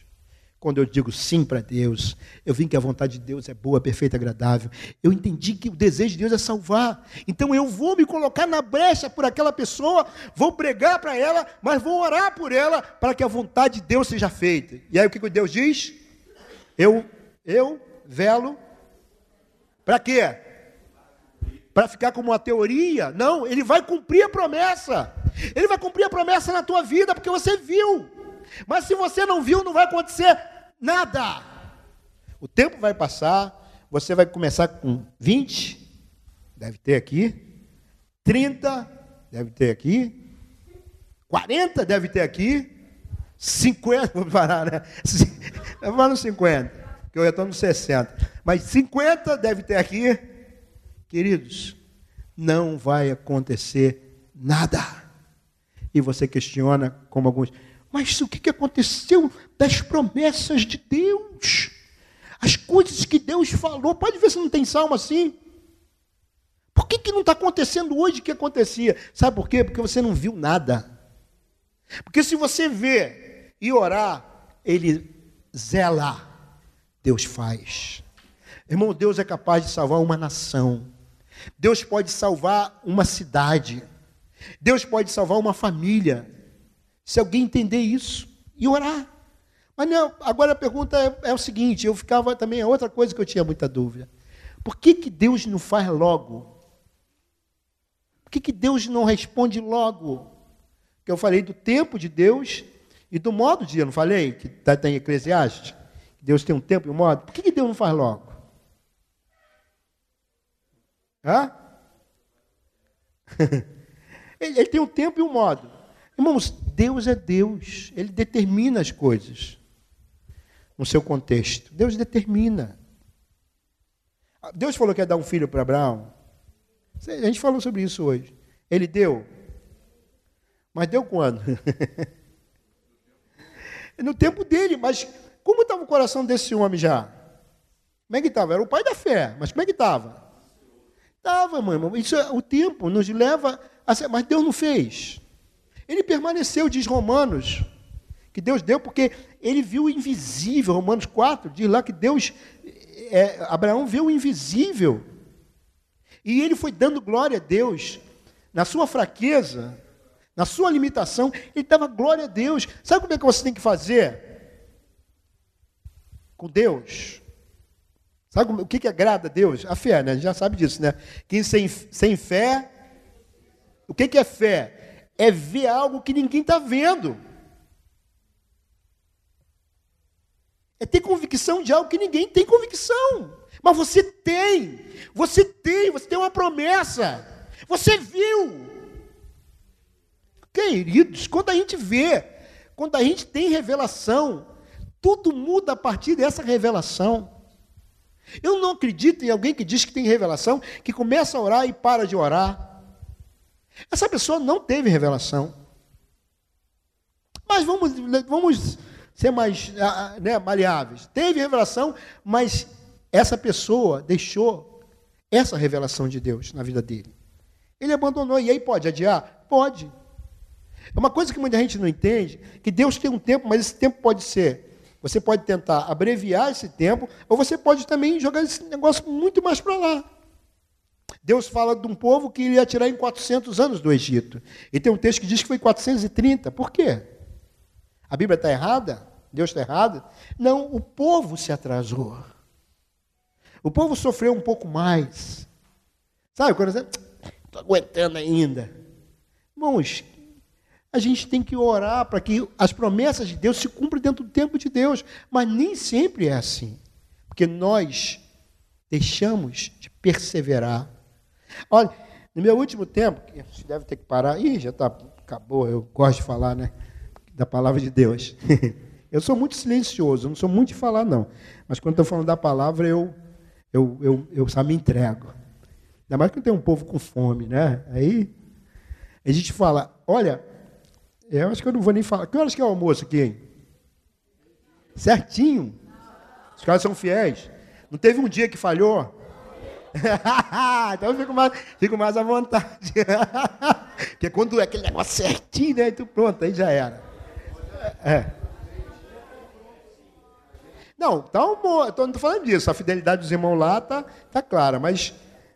quando eu digo sim para Deus, eu vim que a vontade de Deus é boa, perfeita, agradável. Eu entendi que o desejo de Deus é salvar. Então eu vou me colocar na brecha por aquela pessoa, vou pregar para ela, mas vou orar por ela para que a vontade de Deus seja feita. E aí o que Deus diz? Eu, eu velo para quê? Para ficar como uma teoria? Não, ele vai cumprir a promessa. Ele vai cumprir a promessa na tua vida porque você viu. Mas se você não viu, não vai acontecer nada. O tempo vai passar, você vai começar com 20, deve ter aqui, 30, deve ter aqui, 40 deve ter aqui, 50, vou parar, né? Vamos no 50, que eu já estou no 60. Mas 50 deve ter aqui. Queridos, não vai acontecer nada. E você questiona, como alguns, mas o que aconteceu das promessas de Deus? As coisas que Deus falou. Pode ver se não tem salmo assim. Por que, que não está acontecendo hoje o que acontecia? Sabe por quê? Porque você não viu nada. Porque se você vê e orar, ele zela, Deus faz. Irmão, Deus é capaz de salvar uma nação. Deus pode salvar uma cidade. Deus pode salvar uma família. Se alguém entender isso e orar. Mas não, agora a pergunta é, é, o seguinte: eu ficava também, é outra coisa que eu tinha muita dúvida. Por que, que Deus não faz logo? Por que, que Deus não responde logo? Que eu falei do tempo de Deus e do modo de Deus, não falei? Que está em Eclesiastes? Deus tem um tempo e um modo. Por que, que Deus não faz logo? Hã? ele, ele tem um tempo e um modo. Irmãos, Deus é Deus. Ele determina as coisas no seu contexto. Deus determina. Deus falou que ia dar um filho para Abraão. A gente falou sobre isso hoje. Ele deu. Mas deu quando? no tempo dele. Mas como estava o coração desse homem já? Como é que estava? Era o pai da fé. Mas como é que estava? Estava, irmão. Isso é, o tempo nos leva a ser. Mas Deus não fez. Ele permaneceu, diz Romanos, que Deus deu, porque ele viu o invisível. Romanos 4 diz lá que Deus. É, Abraão viu o invisível. E ele foi dando glória a Deus. Na sua fraqueza, na sua limitação, ele dava glória a Deus. Sabe como é que você tem que fazer? Com Deus. Sabe o que, que agrada a Deus? A fé, né? A gente já sabe disso, né? Quem sem, sem fé. O que, que é fé? É ver algo que ninguém está vendo. É ter convicção de algo que ninguém tem convicção. Mas você tem. Você tem, você tem uma promessa. Você viu. Queridos, quando a gente vê, quando a gente tem revelação, tudo muda a partir dessa revelação. Eu não acredito em alguém que diz que tem revelação, que começa a orar e para de orar. Essa pessoa não teve revelação. Mas vamos, vamos ser mais ah, ah, né, maleáveis. Teve revelação, mas essa pessoa deixou essa revelação de Deus na vida dele. Ele abandonou. E aí pode adiar? Pode. É uma coisa que muita gente não entende, que Deus tem um tempo, mas esse tempo pode ser você pode tentar abreviar esse tempo, ou você pode também jogar esse negócio muito mais para lá. Deus fala de um povo que iria tirar em 400 anos do Egito. E tem um texto que diz que foi 430. Por quê? A Bíblia está errada? Deus está errado? Não, o povo se atrasou. O povo sofreu um pouco mais. Sabe quando você. Estou aguentando ainda. Irmãos, a gente tem que orar para que as promessas de Deus se cumpram dentro do tempo de Deus. Mas nem sempre é assim. Porque nós deixamos de perseverar. Olha, no meu último tempo, você deve ter que parar. Ih, já tá, acabou, eu gosto de falar, né? Da palavra de Deus. Eu sou muito silencioso, não sou muito de falar, não. Mas quando estou falando da palavra, eu, eu, eu, eu só me entrego. Ainda mais que tem um povo com fome, né? Aí a gente fala, olha, eu acho que eu não vou nem falar. Que horas que é o almoço aqui, hein? Certinho. Os caras são fiéis. Não teve um dia que falhou? então eu fico mais, fico mais à vontade. Porque quando é aquele negócio certinho, né? Então pronto, aí já era. É. Não, tá um bom. Não estou falando disso. A fidelidade dos irmãos lá tá, tá clara, mas,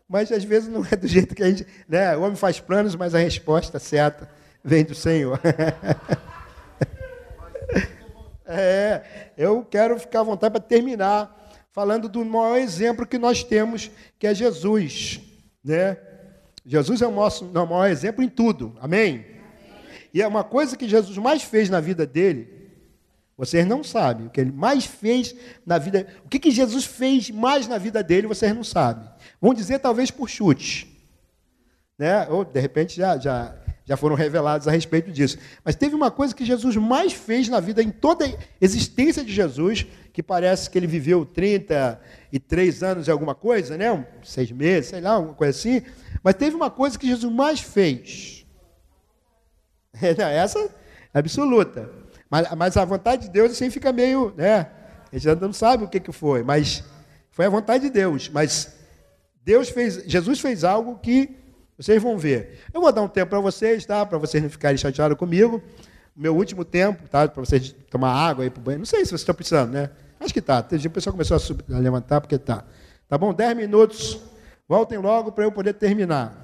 mas às vezes não é do jeito que a gente. Né? O homem faz planos, mas a resposta certa vem do Senhor. é, eu quero ficar à vontade para terminar falando do maior exemplo que nós temos, que é Jesus, né? Jesus é o nosso, o maior exemplo em tudo, amém? amém? E é uma coisa que Jesus mais fez na vida dele, vocês não sabem o que ele mais fez na vida. O que, que Jesus fez mais na vida dele, vocês não sabem. Vão dizer talvez por chute. Né? Ou de repente já, já já foram revelados a respeito disso. Mas teve uma coisa que Jesus mais fez na vida, em toda a existência de Jesus, que parece que ele viveu 33 anos e alguma coisa, né? Seis meses, sei lá, uma coisa assim. Mas teve uma coisa que Jesus mais fez. Essa é absoluta. Mas, mas a vontade de Deus assim fica meio, né? A gente ainda não sabe o que, que foi, mas foi a vontade de Deus. Mas Deus fez, Jesus fez algo que vocês vão ver. Eu vou dar um tempo para vocês, tá? Para vocês não ficarem chateados comigo. Meu último tempo, tá? Para vocês tomar água aí para o banho. Não sei se vocês estão precisando, né? Acho que tá. O pessoal começou a, subir, a levantar porque tá. Tá bom? Dez minutos. Voltem logo para eu poder terminar.